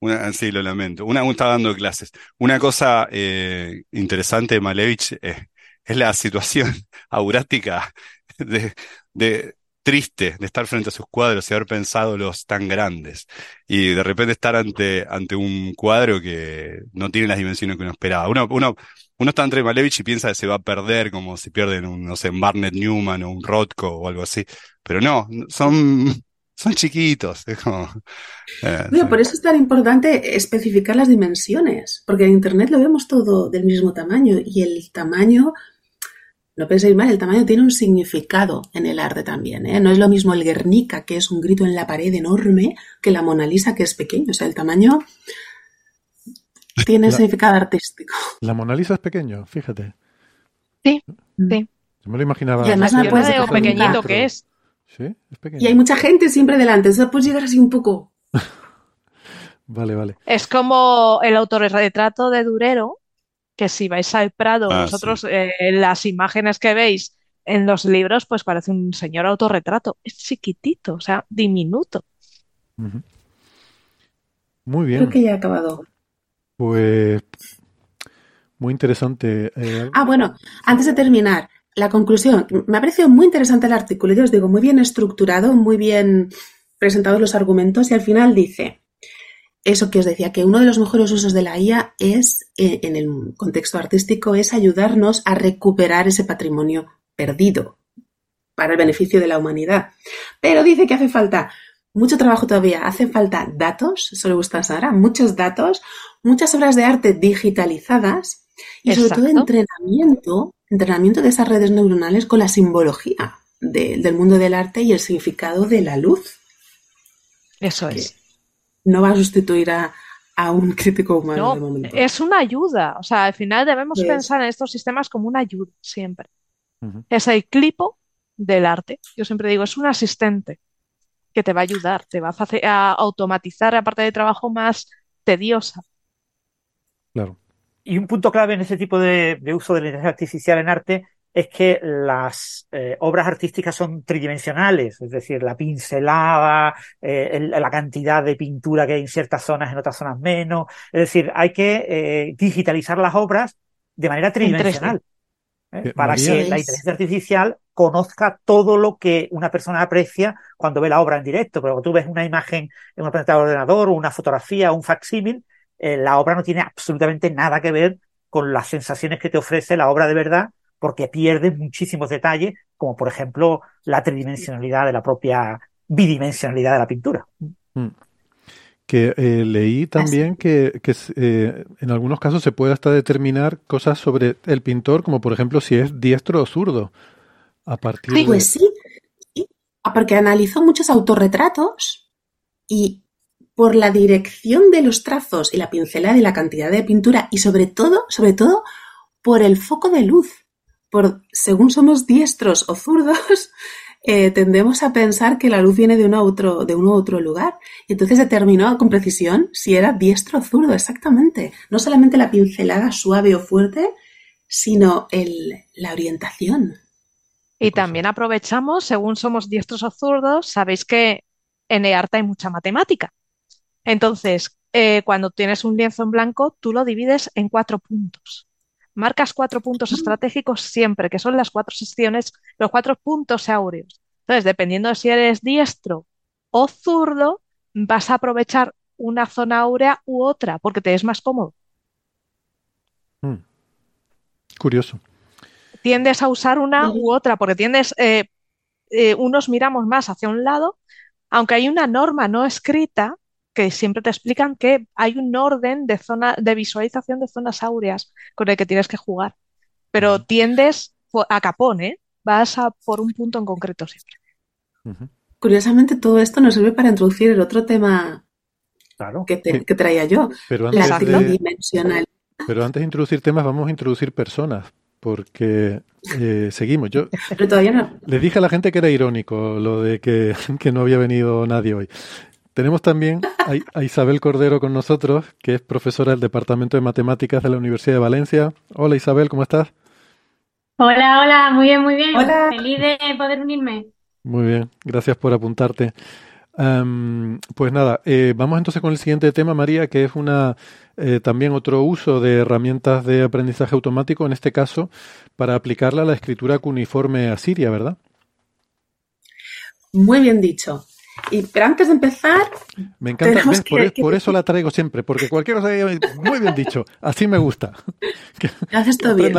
una, sí, lo lamento. Una, estaba dando clases. Una cosa eh, interesante de Malevich es la situación [laughs] aurática de, de, triste de estar frente a sus cuadros y haber pensado los tan grandes. Y de repente estar ante, ante un cuadro que no tiene las dimensiones que uno esperaba. Uno, uno, uno está entre Malevich y piensa que se va a perder como si pierden un, no sé, Barnett Newman o un Rothko o algo así. Pero no, son, son chiquitos. Es como, eh, por eso es tan importante especificar las dimensiones, porque en Internet lo vemos todo del mismo tamaño y el tamaño no penséis mal, el tamaño tiene un significado en el arte también. ¿eh? No es lo mismo el Guernica, que es un grito en la pared enorme, que la Mona Lisa, que es pequeño. O sea, el tamaño tiene significado artístico. La Mona Lisa es pequeño, fíjate. Sí, sí. Yo me lo imaginaba. Y además no puedes pequeñito que es. Sí, es pequeño. Y hay mucha gente siempre delante, sea, puedes llegar así un poco. [laughs] vale, vale. Es como el autorretrato de Durero, que si vais al Prado, ah, vosotros eh, las imágenes que veis en los libros, pues parece un señor autorretrato. Es chiquitito, o sea, diminuto. Muy bien. Creo que ya ha acabado. Pues muy interesante. Eh, ah, bueno, antes de terminar, la conclusión. Me ha parecido muy interesante el artículo. Yo os digo, muy bien estructurado, muy bien presentados los argumentos y al final dice eso que os decía, que uno de los mejores usos de la IA es, eh, en el contexto artístico, es ayudarnos a recuperar ese patrimonio perdido para el beneficio de la humanidad. Pero dice que hace falta mucho trabajo todavía, hace falta datos, eso le gusta a Sara, muchos datos, muchas obras de arte digitalizadas y sobre todo entrenamiento, entrenamiento de esas redes neuronales con la simbología del mundo del arte y el significado de la luz. Eso es. No va a sustituir a, un crítico humano de momento. Es una ayuda. O sea, al final debemos pensar en estos sistemas como una ayuda siempre. Es el clipo del arte. Yo siempre digo, es un asistente que te va a ayudar, te va a, a automatizar la parte de trabajo más tediosa. Claro. Y un punto clave en ese tipo de, uso de la inteligencia artificial en arte es que las eh, obras artísticas son tridimensionales, es decir, la pincelada, eh, la cantidad de pintura que hay en ciertas zonas, en otras zonas menos. Es decir, hay que eh, digitalizar las obras de manera tridimensional para que la inteligencia artificial conozca todo lo que una persona aprecia cuando ve la obra en directo. Pero cuando tú ves una imagen en una pantalla de ordenador o una fotografía o un facsímil, eh, la obra no tiene absolutamente nada que ver con las sensaciones que te ofrece la obra de verdad, porque pierde muchísimos detalles, como por ejemplo la tridimensionalidad de la propia bidimensionalidad de la pintura. Mm. Que eh, leí también que, eh, en algunos casos se puede hasta determinar cosas sobre el pintor, como por ejemplo si es diestro o zurdo. A partir de... Pues sí, porque analizó muchos autorretratos y por la dirección de los trazos y la pincelada y la cantidad de pintura y sobre todo, sobre todo, por el foco de luz. Por, según somos diestros o zurdos, [laughs] eh, tendemos a pensar que la luz viene de, uno otro, de uno u otro lugar. Y entonces determinó con precisión si era diestro o zurdo, exactamente. No solamente la pincelada suave o fuerte, sino el, la orientación. Y también aprovechamos, según somos diestros o zurdos, sabéis que en EARTA hay mucha matemática. Entonces, eh, cuando tienes un lienzo en blanco, tú lo divides en cuatro puntos. Marcas cuatro puntos estratégicos siempre, que son las cuatro secciones, los cuatro puntos áureos. Entonces, dependiendo de si eres diestro o zurdo, vas a aprovechar una zona áurea u otra, porque te es más cómodo. Hmm. Curioso. Tiendes a usar una u otra, porque tiendes, eh, eh, unos miramos más hacia un lado, aunque hay una norma no escrita que siempre te explican que hay un orden de zona de visualización de zonas áureas con el que tienes que jugar. Pero tiendes a capón, ¿eh? Vas a por un punto en concreto siempre. Curiosamente, todo esto nos sirve para introducir el otro tema que, traía yo, pero la tridimensional. Pero antes de introducir temas, vamos a introducir personas, porque eh, seguimos. Yo pero todavía no. Le dije a la gente que era irónico lo de que, [laughs] que no había venido nadie hoy. Tenemos también a, Isabel Cordero con nosotros, que es profesora del Departamento de Matemáticas de la Universidad de Valencia. Hola Isabel, ¿cómo estás? Hola, hola, muy bien, muy bien. Hola. Feliz de poder unirme. Muy bien, gracias por apuntarte. pues nada, eh, vamos entonces con el siguiente tema, María, que es una eh, también otro uso de herramientas de aprendizaje automático, en este caso, para aplicarla a la escritura cuneiforme asiria, ¿verdad? Muy bien dicho. Y, pero antes de empezar. Me encanta, por, eso la traigo siempre, porque cualquier cosa muy bien dicho, así me gusta. [laughs] Haces todo bien.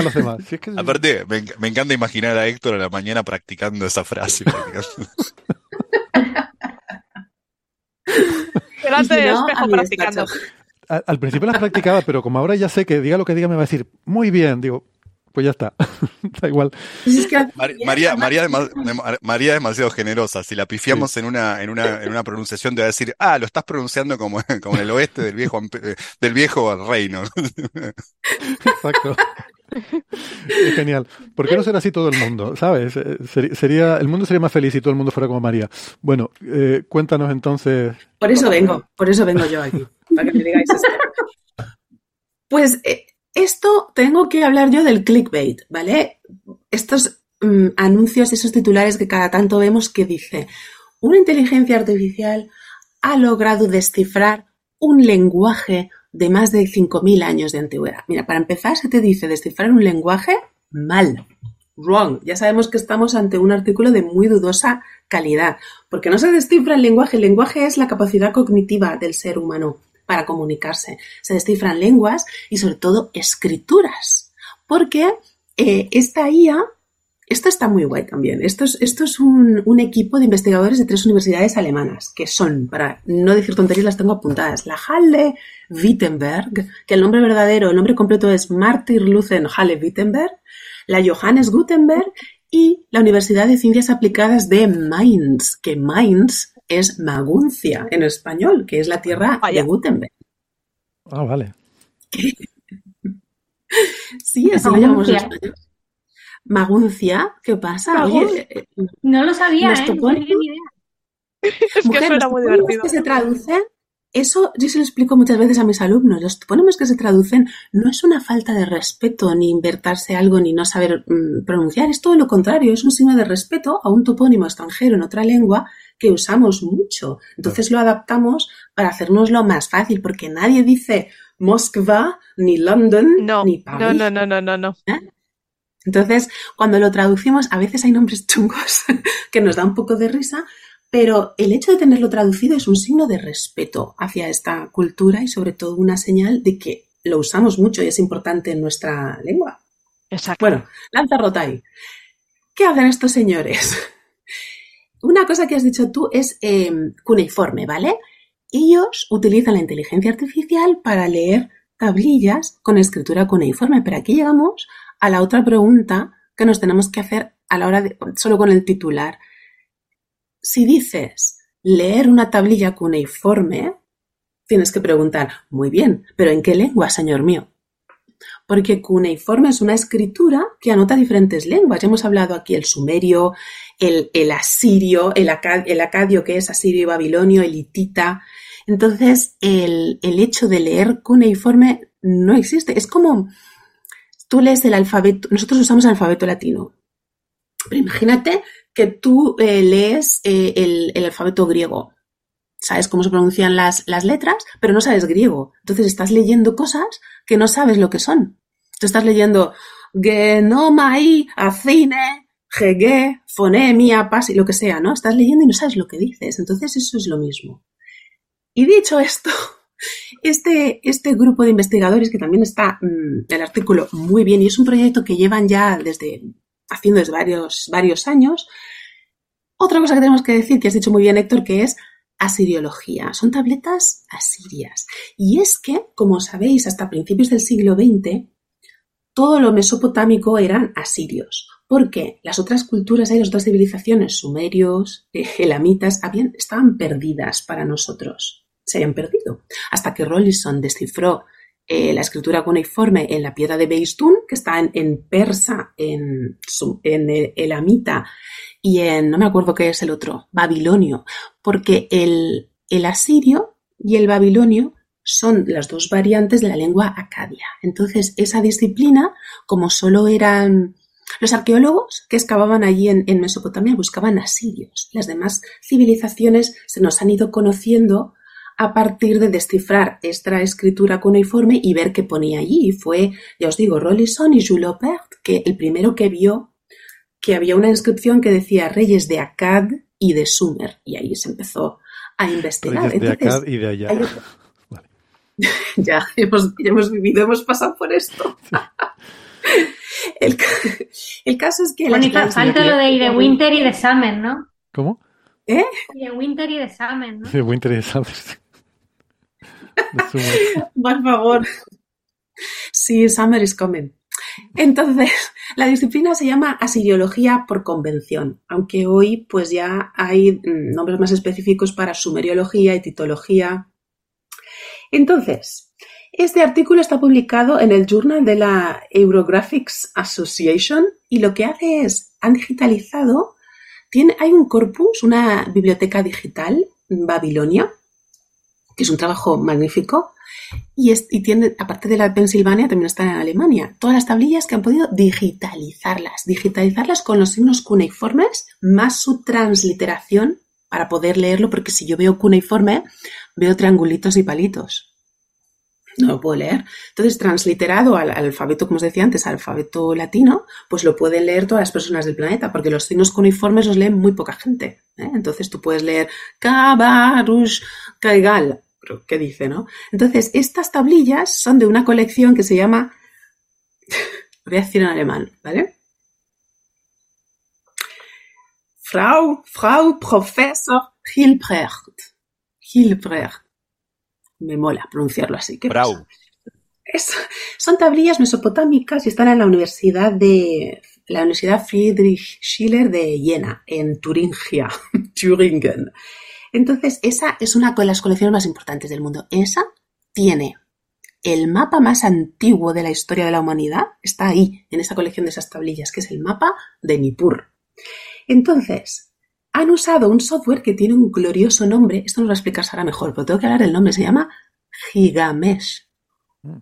Aparte, me, encanta imaginar a Héctor a la mañana practicando esa frase. [laughs] practicando. Al, principio las practicaba, pero como ahora ya sé que diga lo que diga me va a decir muy bien, digo, pues ya está. [laughs] da igual. María, María, María, es demasiado generosa. Si la pifiamos en, una, en, una, en una pronunciación, te va a decir, ah, lo estás pronunciando como, [laughs] como en el oeste del viejo, del viejo reino. [laughs] Exacto. Es genial. ¿Por qué no será así todo el mundo? ¿Sabes? Eh, sería, el mundo sería más feliz si todo el mundo fuera como María. Bueno, eh, cuéntanos entonces. Por eso vengo, por eso vengo yo aquí, para que me digáis esto. Pues eh, esto tengo que hablar yo del clickbait, ¿vale? Estos mm, anuncios, esos titulares que cada tanto vemos que dice, una inteligencia artificial ha logrado descifrar un lenguaje de más de 5.000 años de antigüedad. Mira, para empezar, se te dice descifrar un lenguaje mal. Wrong. Ya sabemos que estamos ante un artículo de muy dudosa calidad, porque no se descifra el lenguaje. El lenguaje es la capacidad cognitiva del ser humano para comunicarse. Se descifran lenguas y sobre todo escrituras, porque eh, esta IA, esto está muy guay también, esto es, esto es un, equipo de investigadores de tres universidades alemanas, que son, para no decir tonterías, las tengo apuntadas, la Halle Wittenberg, que el nombre verdadero, el nombre completo es Martin Luther Halle Wittenberg, la Johannes Gutenberg y la Universidad de Ciencias Aplicadas de Mainz, que Mainz es Maguncia en español, que es la tierra de Gutenberg. Ah, vale. [laughs] sí, así lo llamamos en español. Maguncia, ¿qué pasa? Oye, eh, no lo sabía, ¿eh? No tenía ni idea. [laughs] Es que suena muy divertido. que se traducen eso yo se lo explico muchas veces a mis alumnos. Los topónimos que se traducen no es una falta de respeto, ni invertirse algo, ni no saber mm, pronunciar. Es todo lo contrario, es un signo de respeto a un topónimo extranjero en otra lengua que usamos mucho. Entonces lo adaptamos para hacernoslo más fácil, porque nadie dice Moskva, ni London, ni París. No, no, no, no, no. ¿Eh? Entonces, cuando lo traducimos, a veces hay nombres chungos [laughs] que nos da un poco de risa, pero el hecho de tenerlo traducido es un signo de respeto hacia esta cultura y sobre todo una señal de que lo usamos mucho y es importante en nuestra lengua. Exacto. Bueno, lanza rota ahí. ¿Qué hacen estos señores? Una cosa que has dicho tú es em, cuneiforme, ¿vale? Ellos utilizan la inteligencia artificial para leer tablillas con escritura cuneiforme, pero aquí llegamos a la otra pregunta que nos tenemos que hacer a la hora de, solo con el titular si dices leer una tablilla cuneiforme, tienes que preguntar, muy bien, pero ¿en qué lengua, señor mío? Porque cuneiforme es una escritura que anota diferentes lenguas. Ya hemos hablado aquí el sumerio, el, asirio, el, acadio que es asirio y babilonio, el hitita. Entonces, el, hecho de leer cuneiforme no existe. Es como tú lees el alfabeto, nosotros usamos el alfabeto latino. Pero imagínate que tú eh, lees eh, el, alfabeto griego. Sabes cómo se pronuncian las, las, letras, pero no sabes griego. Entonces estás leyendo cosas que no sabes lo que son. Tú estás leyendo genomai, acine, gege, fonemia, pas y lo que sea, ¿no? Estás leyendo y no sabes lo que dices. Entonces eso es lo mismo. Y dicho esto, [laughs] este, este grupo de investigadores que también está mm, el artículo muy bien y es un proyecto que llevan ya desde haciendo desde varios, varios años. Otra cosa que tenemos que decir, que has dicho muy bien Héctor, que es asiriología. Son tabletas asirias. Y es que, como sabéis, hasta principios del siglo XX, todo lo mesopotámico eran asirios. Porque las otras culturas y las otras civilizaciones, sumerios, eh, elamitas, habían, estaban perdidas para nosotros. Se habían perdido. Hasta que Rollison descifró eh, la escritura cuneiforme en la piedra de Beistún, que está en, persa, en, en el, elamita y en, no me acuerdo qué es el otro, babilonio, porque el, el asirio y el babilonio son las dos variantes de la lengua acadia. Entonces, esa disciplina, como solo eran los arqueólogos que excavaban allí en, en, Mesopotamia, buscaban asirios. Las demás civilizaciones se nos han ido conociendo a partir de descifrar esta escritura cuneiforme y ver qué ponía allí. Y fue, ya os digo, Rollison y Jules Aubert, que el primero que vio que había una inscripción que decía reyes de Akkad y de Sumer. Y ahí se empezó a investigar. Reyes de Akkad y de allá. [laughs] [laughs] ya, hemos, hemos vivido, hemos pasado por esto. [laughs] el, caso es que... Bueno, falta lo de, de Winter y de Summer, ¿no? ¿Cómo? ¿Eh? Y de Winter y de Summer, ¿no? De Winter y de Summer. Por favor. Sí, Summer is coming. Entonces, [laughs] la disciplina se llama asiriología por convención, aunque hoy pues ya hay mm, nombres más específicos para sumeriología y titología. Entonces, este artículo está publicado en el Journal de la Eurographics Association y lo que hace es, han digitalizado, tiene, hay un corpus, una biblioteca digital, Babilonia, que es un trabajo magnífico, y, tiene, aparte de la Pensilvania, también está en Alemania. Todas las tablillas que han podido digitalizarlas, digitalizarlas con los signos cuneiformes más su transliteración para poder leerlo, porque si yo veo cuneiforme, veo triangulitos y palitos. No lo puedo leer. Entonces, transliterado al, alfabeto, como os decía antes, al alfabeto latino, pues lo pueden leer todas las personas del planeta, porque los signos cuneiformes los leen muy poca gente. ¿eh? Entonces, tú puedes leer Kabarush Kaigal, ¿qué dice, no? Entonces, estas tablillas son de una colección que se llama, [laughs] voy a decir en alemán, ¿vale? Frau, Frau Professor Hilbrecht. Hilbrecht. Me mola pronunciarlo así. Frau. son tablillas mesopotámicas y están en la Universidad de la Universidad Friedrich Schiller de Jena, en Turingia, [laughs] Thüringen. Entonces, esa es una de las colecciones más importantes del mundo. Esa tiene el mapa más antiguo de la historia de la humanidad, está ahí, en esa colección de esas tablillas, que es el mapa de Nippur. Entonces, han usado un software que tiene un glorioso nombre, esto nos lo explicar ahora mejor, pero tengo que hablar del nombre, se llama Gigamesh. Mm.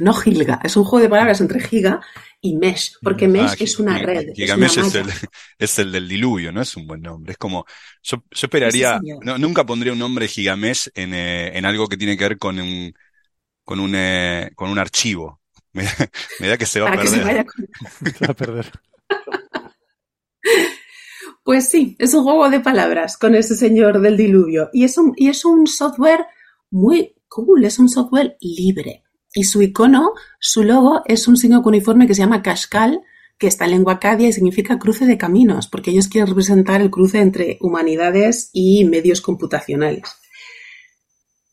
No Gilga, es un juego de palabras entre Giga y Mesh, porque mm, Mesh ah, es una red. Gigamesh es, el, [laughs] es, el, del diluvio, no es un buen nombre. Es como, yo, esperaría, nunca pondría un nombre Gigamesh en, eh, en algo que tiene que ver con un, con un, eh, con un archivo. [laughs] Me da, que se va a perder. [laughs] se va a perder. Pues sí, es un juego de palabras con ese señor del diluvio. Y es un, y es un software muy cool, es un software libre. Y su icono, su logo, es un signo cuneiforme que se llama Kashkal, que está en lengua acadia y significa cruce de caminos, porque ellos quieren representar el cruce entre humanidades y medios computacionales.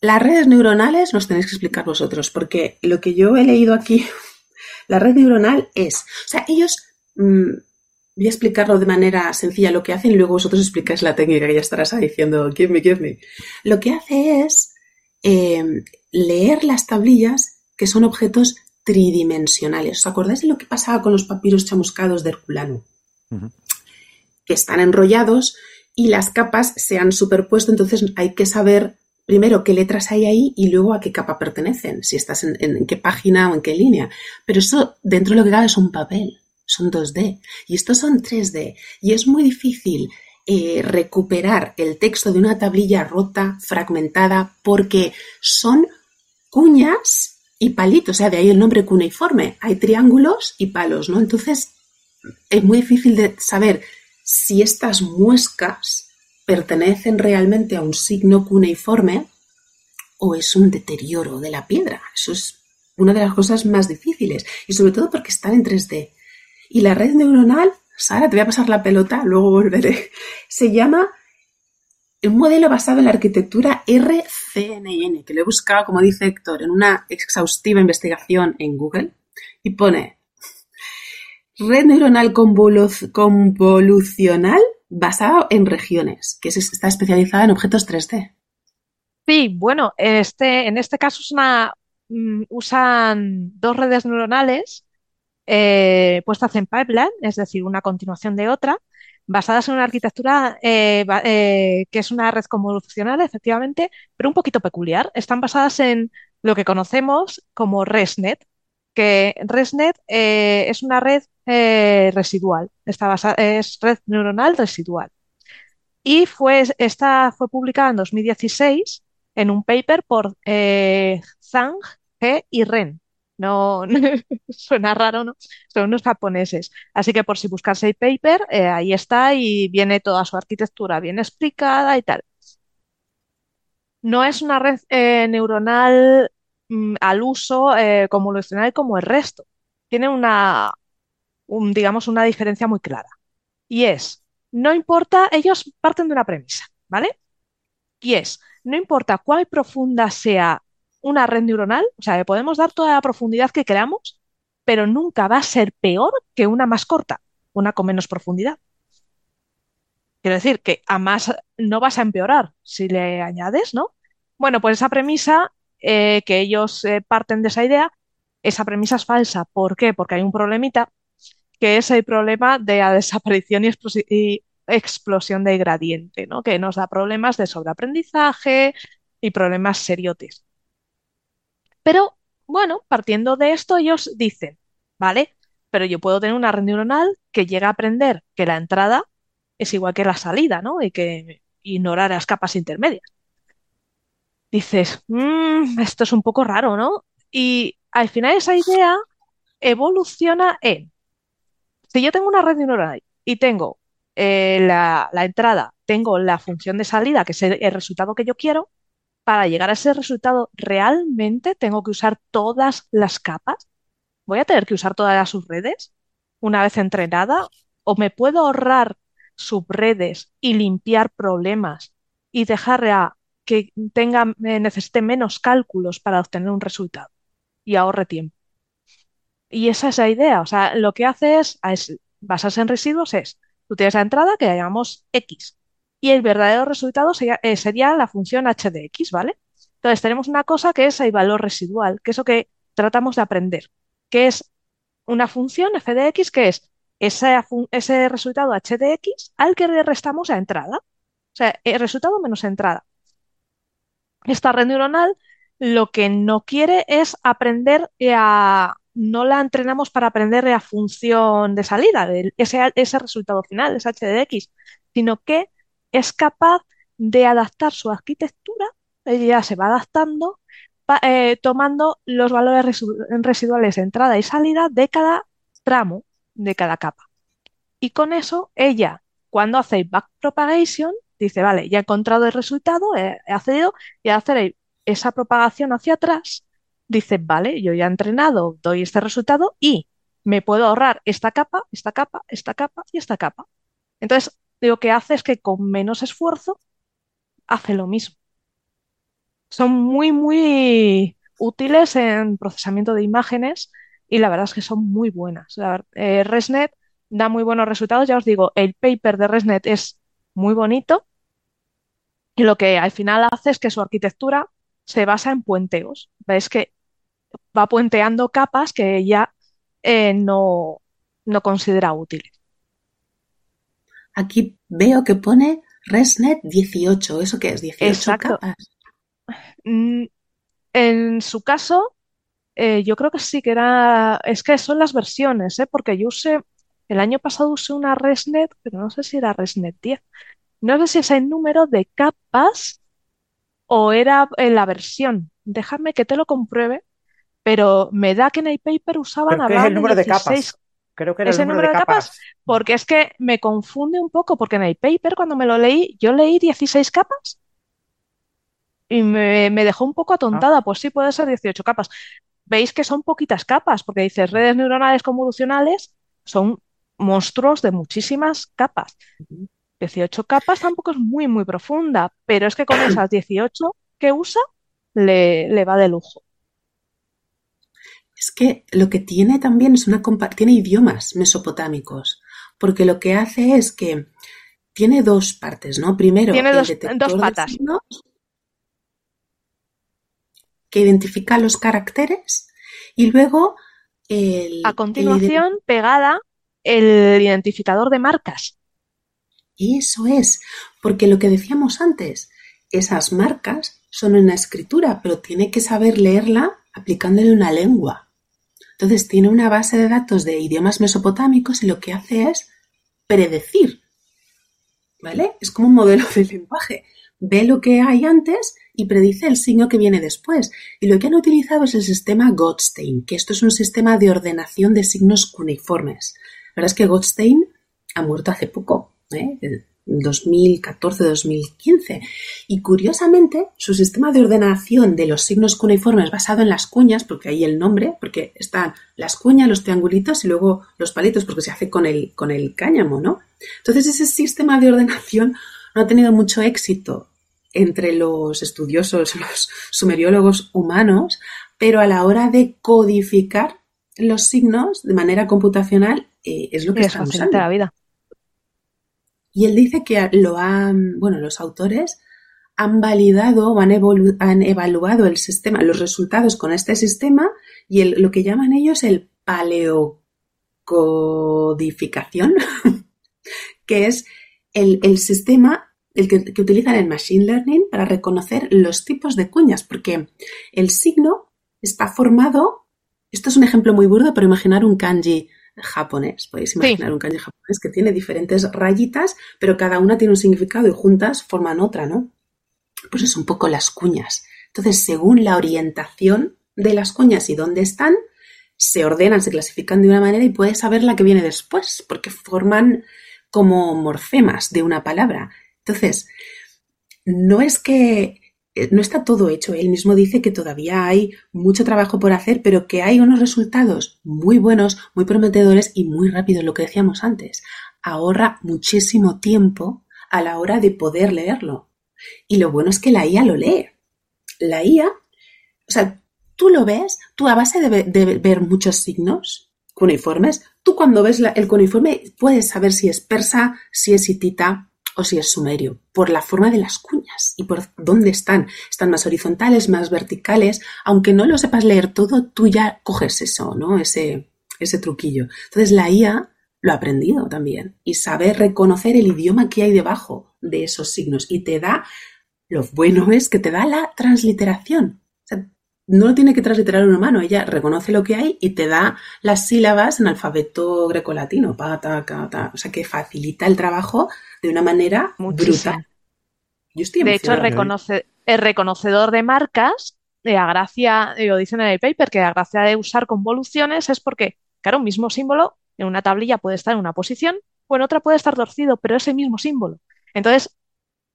Las redes neuronales nos tenéis que explicar vosotros, porque lo que yo he leído aquí, [laughs] la red neuronal es, o sea, ellos, mm, voy a explicarlo de manera sencilla lo que hacen y luego vosotros explicáis la técnica que ya estarás diciendo, give me, give me. Lo que hace es eh, leer las tablillas que son objetos tridimensionales. ¿Os acordáis de lo que pasaba con los papiros chamuscados de Herculano? Que están enrollados y las capas se han superpuesto, entonces hay que saber primero qué letras hay ahí y luego a qué capa pertenecen, si estás en, qué página o en qué línea. Pero eso dentro de lo que cabe es un papel, son 2D y estos son 3D y es muy difícil eh, recuperar el texto de una tablilla rota, fragmentada, porque son cuñas y palitos, o sea, de ahí el nombre cuneiforme. Hay triángulos y palos, ¿no? Entonces, es muy difícil de saber si estas muescas pertenecen realmente a un signo cuneiforme o es un deterioro de la piedra. Eso es una de las cosas más difíciles y sobre todo porque están en 3D. Y la red neuronal, Sara, te voy a pasar la pelota, luego volveré, se llama un modelo basado en la arquitectura RCNN, que lo he buscado, como dice Héctor, en una exhaustiva investigación en Google, y pone red neuronal convolucional basado en regiones, que está especializada en objetos 3D. Sí, bueno, este, en este caso mm, usan dos redes neuronales eh, puestas en pipeline, es decir, una continuación de otra, basadas en una arquitectura eh, eh, que es una red convolucional, efectivamente, pero un poquito peculiar. Están basadas en lo que conocemos como ResNet, que ResNet eh, es una red residual, está basada, es red neuronal residual. Y fue, esta fue publicada en 2016 en un paper por Zhang, He y Ren. No, [laughs] suena raro, ¿no? Son unos japoneses. Así que por si buscas el paper, eh, ahí está y viene toda su arquitectura bien explicada y tal. No es una red eh, neuronal mm, al uso eh, convolucional como el resto. Tiene una, digamos, una diferencia muy clara. Y es, no importa, ellos parten de una premisa, ¿vale? Y es, no importa cuál profunda sea una red neuronal, o sea, le podemos dar toda la profundidad que queramos, pero nunca va a ser peor que una más corta, una con menos profundidad. Quiero decir que a más no vas a empeorar si le añades, ¿no? Bueno, pues esa premisa eh, que ellos eh, parten de esa idea, esa premisa es falsa. ¿Por qué? Porque hay un problemita que es el problema de la desaparición y, explosión de gradiente, ¿no? Que nos da problemas de sobreaprendizaje y problemas seriotes. Pero, bueno, partiendo de esto, ellos dicen, ¿vale? Pero yo puedo tener una red neuronal que llega a aprender que la entrada es igual que la salida, ¿no? Y que ignorar las capas intermedias. Dices, mmm, esto es un poco raro, ¿no? Y al final esa idea evoluciona en, si yo tengo una red neuronal y tengo eh, la, entrada, tengo la función de salida, que es el, resultado que yo quiero, para llegar a ese resultado, ¿realmente tengo que usar todas las capas? ¿Voy a tener que usar todas las subredes una vez entrenada? ¿O me puedo ahorrar subredes y limpiar problemas y dejar que tenga, eh, necesite menos cálculos para obtener un resultado y ahorre tiempo? Y esa es la idea. O sea, lo que hace es, basarse en residuos es, tú tienes la entrada que llamamos X y el verdadero resultado eh, sería, la función h de x, ¿vale? Entonces tenemos una cosa que es el valor residual, que es lo que tratamos de aprender, que es una función f de x que es ese, ese resultado h de x al que le restamos la entrada. O sea, el resultado menos entrada. Esta red neuronal lo que no quiere es aprender a, no la entrenamos para aprender la función de salida, ese, ese resultado final, ese h de x, sino que es capaz de adaptar su arquitectura, ella se va adaptando, eh, tomando los valores residuales de entrada y salida de cada tramo, de cada capa. Y con eso, ella, cuando hace backpropagation, dice, vale, ya he encontrado el resultado, he, accedido, y al hacer esa propagación hacia atrás, dice, vale, yo ya he entrenado, doy este resultado y me puedo ahorrar esta capa, esta capa, esta capa y esta capa. Entonces, lo que hace es que con menos esfuerzo hace lo mismo. Son muy, muy útiles en procesamiento de imágenes y la verdad es que son muy buenas. Eh, ResNet da muy buenos resultados. Ya os digo, el paper de ResNet es muy bonito y lo que al final hace es que su arquitectura se basa en puenteos. Veis que va puenteando capas que ella eh, no, no considera útiles. Aquí veo que pone ResNet 18. ¿Eso qué es? 18 capas. Mm, en su caso, eh, yo creo que sí que era. Es que son las versiones, ¿eh? porque yo usé. El año pasado usé una ResNet, pero no sé si era ResNet 10. No sé si es el número de capas o era en la versión. Déjame que te lo compruebe, pero me da que en el paper usaban a el número de capas. Creo que era el número, de, capas, porque es que me confunde un poco, porque en el paper cuando me lo leí, yo leí 16 capas y me, dejó un poco atontada, ah. pues sí puede ser 18 capas. Veis que son poquitas capas, porque dices redes neuronales convolucionales son monstruos de muchísimas capas. 18 capas tampoco es muy, muy profunda, pero es que con esas 18 que usa le, le va de lujo. Es que lo que tiene también es una tiene idiomas mesopotámicos, porque lo que hace es que tiene dos partes, ¿no? Primero, tiene dos, patas. que identifica los caracteres y luego el, a continuación pegada el identificador de marcas. Eso es, porque lo que decíamos antes, esas marcas son una escritura, pero tiene que saber leerla aplicándole una lengua. Entonces tiene una base de datos de idiomas mesopotámicos y lo que hace es predecir. ¿Vale? Es como un modelo de lenguaje. Ve lo que hay antes y predice el signo que viene después. Y lo que han utilizado es el sistema Gottstein, que esto es un sistema de ordenación de signos cuneiformes. La verdad es que Gottstein ha muerto hace poco. ¿eh? 2014-2015. Y curiosamente, su sistema de ordenación de los signos cuneiformes basado en las cuñas, porque ahí el nombre, porque están las cuñas, los triangulitos y luego los palitos, porque se hace con el, con el cáñamo, ¿no? Entonces, ese sistema de ordenación no ha tenido mucho éxito entre los estudiosos, los sumeriólogos humanos, pero a la hora de codificar los signos de manera computacional eh, es lo que es usando. la vida. Y él dice que lo han, bueno, los autores han validado o han, evaluado el sistema, los resultados con este sistema y lo que llaman ellos el paleocodificación, [laughs] que es el, el sistema el que, que, utilizan en Machine Learning para reconocer los tipos de cuñas, porque el signo está formado, esto es un ejemplo muy burdo, pero imaginar un kanji japonés. Podéis imaginar un kanji japonés que tiene diferentes rayitas, pero cada una tiene un significado y juntas forman otra, ¿no? Pues es un poco las cuñas. Entonces, según la orientación de las cuñas y dónde están, se ordenan, se clasifican de una manera y puedes saber la que viene después, porque forman como morfemas de una palabra. Entonces, no es que no está todo hecho. Él mismo dice que todavía hay mucho trabajo por hacer, pero que hay unos resultados muy buenos, muy prometedores y muy rápidos, lo que decíamos antes. Ahorra muchísimo tiempo a la hora de poder leerlo. Y lo bueno es que la IA lo lee. La IA, o sea, tú lo ves, tú a base de, ver muchos signos cuneiformes, tú cuando ves el cuneiforme puedes saber si es persa, si es hitita, o si es sumerio, por la forma de las cuñas y por dónde están. Están más horizontales, más verticales. Aunque no lo sepas leer todo, tú ya coges eso, ¿no? Ese, ese truquillo. Entonces la IA lo ha aprendido también y sabe reconocer el idioma que hay debajo de esos signos y te da, lo bueno es que te da la transliteración. No lo tiene que transliterar un humano, ella reconoce lo que hay y te da las sílabas en alfabeto grecolatino, pa, ta, ta, o sea que facilita el trabajo de una manera brutal. de hecho, el, reconoce, el reconocedor de marcas, eh, a gracia, eh, lo dicen en el paper, que a gracia de usar convoluciones es porque, claro, un mismo símbolo en una tablilla puede estar en una posición o en otra puede estar torcido, pero es el mismo símbolo. Entonces,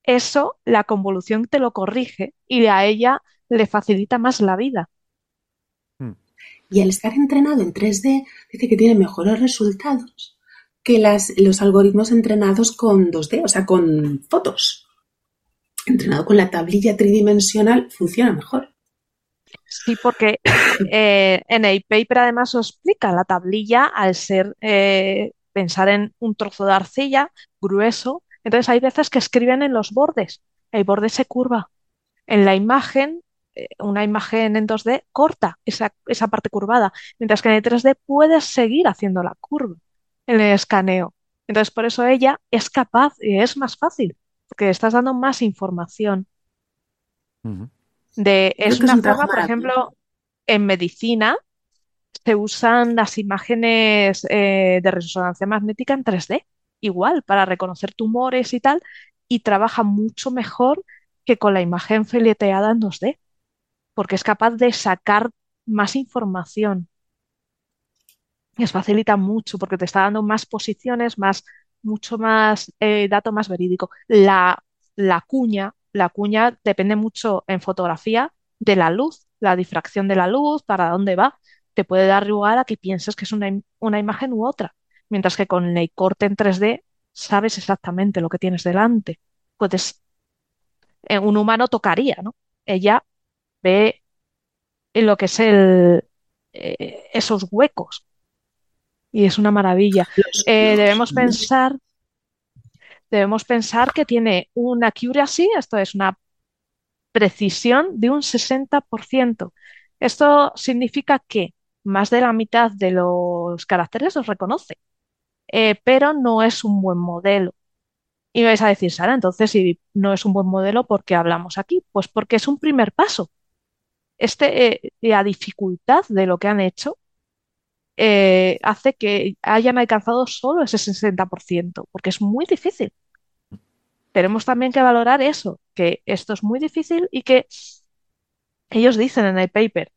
eso la convolución te lo corrige y a ella le facilita más la vida. Hmm. Y al estar entrenado en 3D, dice que tiene mejores resultados que las, los algoritmos entrenados con 2D, o sea, con fotos. Entrenado con la tablilla tridimensional funciona mejor. Sí, porque [coughs] eh, en el paper además os explica la tablilla al ser eh, pensar en un trozo de arcilla grueso, entonces hay veces que escriben en los bordes, el borde se curva. En la imagen, una imagen en 2D corta esa, esa parte curvada, mientras que en el 3D puedes seguir haciendo la curva en el escaneo. Entonces, por eso ella es capaz y es más fácil, porque estás dando más información. De, es una forma, por ejemplo, en medicina se usan las imágenes eh, de resonancia magnética en 3D, igual, para reconocer tumores y tal, y trabaja mucho mejor que con la imagen fileteada en 2D, porque es capaz de sacar más información les facilita mucho porque te está dando más posiciones, más, mucho más eh, dato más verídico. La, cuña, la cuña depende mucho en fotografía de la luz, la difracción de la luz, para dónde va, te puede dar lugar a que pienses que es una, una imagen u otra. Mientras que con el corte en 3D sabes exactamente lo que tienes delante. Puedes, eh, un humano tocaría, ¿no? Ella ve lo que es el, eh, esos huecos y es una maravilla. Eh, debemos pensar, debemos pensar que tiene una accuracy, esto es una precisión de un 60%. Esto significa que más de la mitad de los caracteres los reconoce, eh, pero no es un buen modelo. Y vais a decir, Sara, entonces si no es un buen modelo, ¿por qué hablamos aquí? Pues porque es un primer paso. Este, eh, la dificultad de lo que han hecho eh, hace que hayan alcanzado solo ese 60%, porque es muy difícil. Tenemos también que valorar eso, que esto es muy difícil y que ellos dicen en el paper,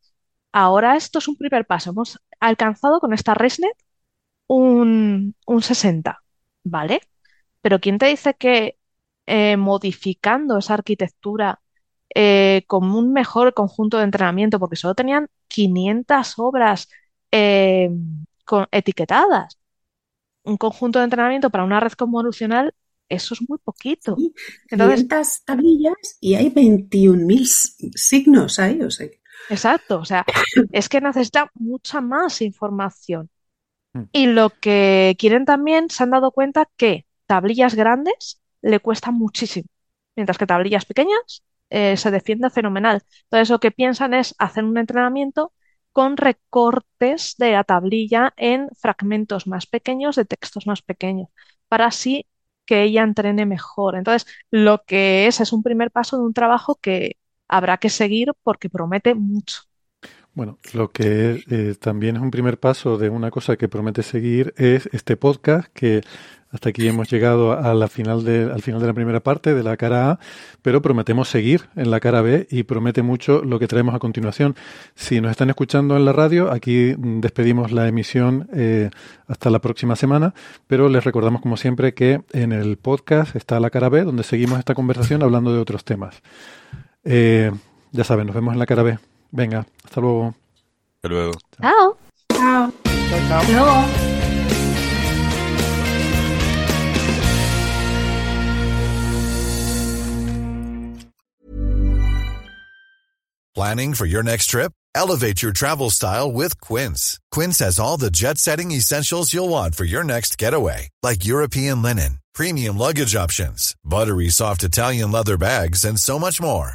ahora esto es un primer paso, hemos alcanzado con esta ResNet un, un 60, ¿vale? Pero ¿quién te dice que eh, modificando esa arquitectura eh, con un mejor conjunto de entrenamiento, porque solo tenían 500 obras eh, con, etiquetadas. Un conjunto de entrenamiento para una red convolucional, eso es muy poquito. Sí, Entonces, tablillas y hay 21.000 signos ahí, o sea. Exacto, o sea, [coughs] es que necesita mucha más información. Mm. Y lo que quieren también, se han dado cuenta que tablillas grandes le cuestan muchísimo, mientras que tablillas pequeñas eh, se defiende fenomenal. Entonces, lo que piensan es hacer un entrenamiento con recortes de la tablilla en fragmentos más pequeños, de textos más pequeños, para así que ella entrene mejor. Entonces, lo que es es un primer paso de un trabajo que habrá que seguir porque promete mucho. Bueno, lo que eh, también es un primer paso de una cosa que promete seguir es este podcast que hasta aquí hemos llegado a la final de, al final de la primera parte de la cara A, pero prometemos seguir en la cara B y promete mucho lo que traemos a continuación. Si nos están escuchando en la radio, aquí despedimos la emisión eh, hasta la próxima semana, pero les recordamos como siempre que en el podcast está la cara B, donde seguimos esta conversación hablando de otros temas. Eh, ya saben, nos vemos en la cara B. Venga, hasta luego. Hasta luego. Chao. Chao. Chao. Chao. Planning for your next trip? Elevate your travel style with Quince. Quince has all the jet setting essentials you'll want for your next getaway, like European linen, premium luggage options, buttery soft Italian leather bags, and so much more.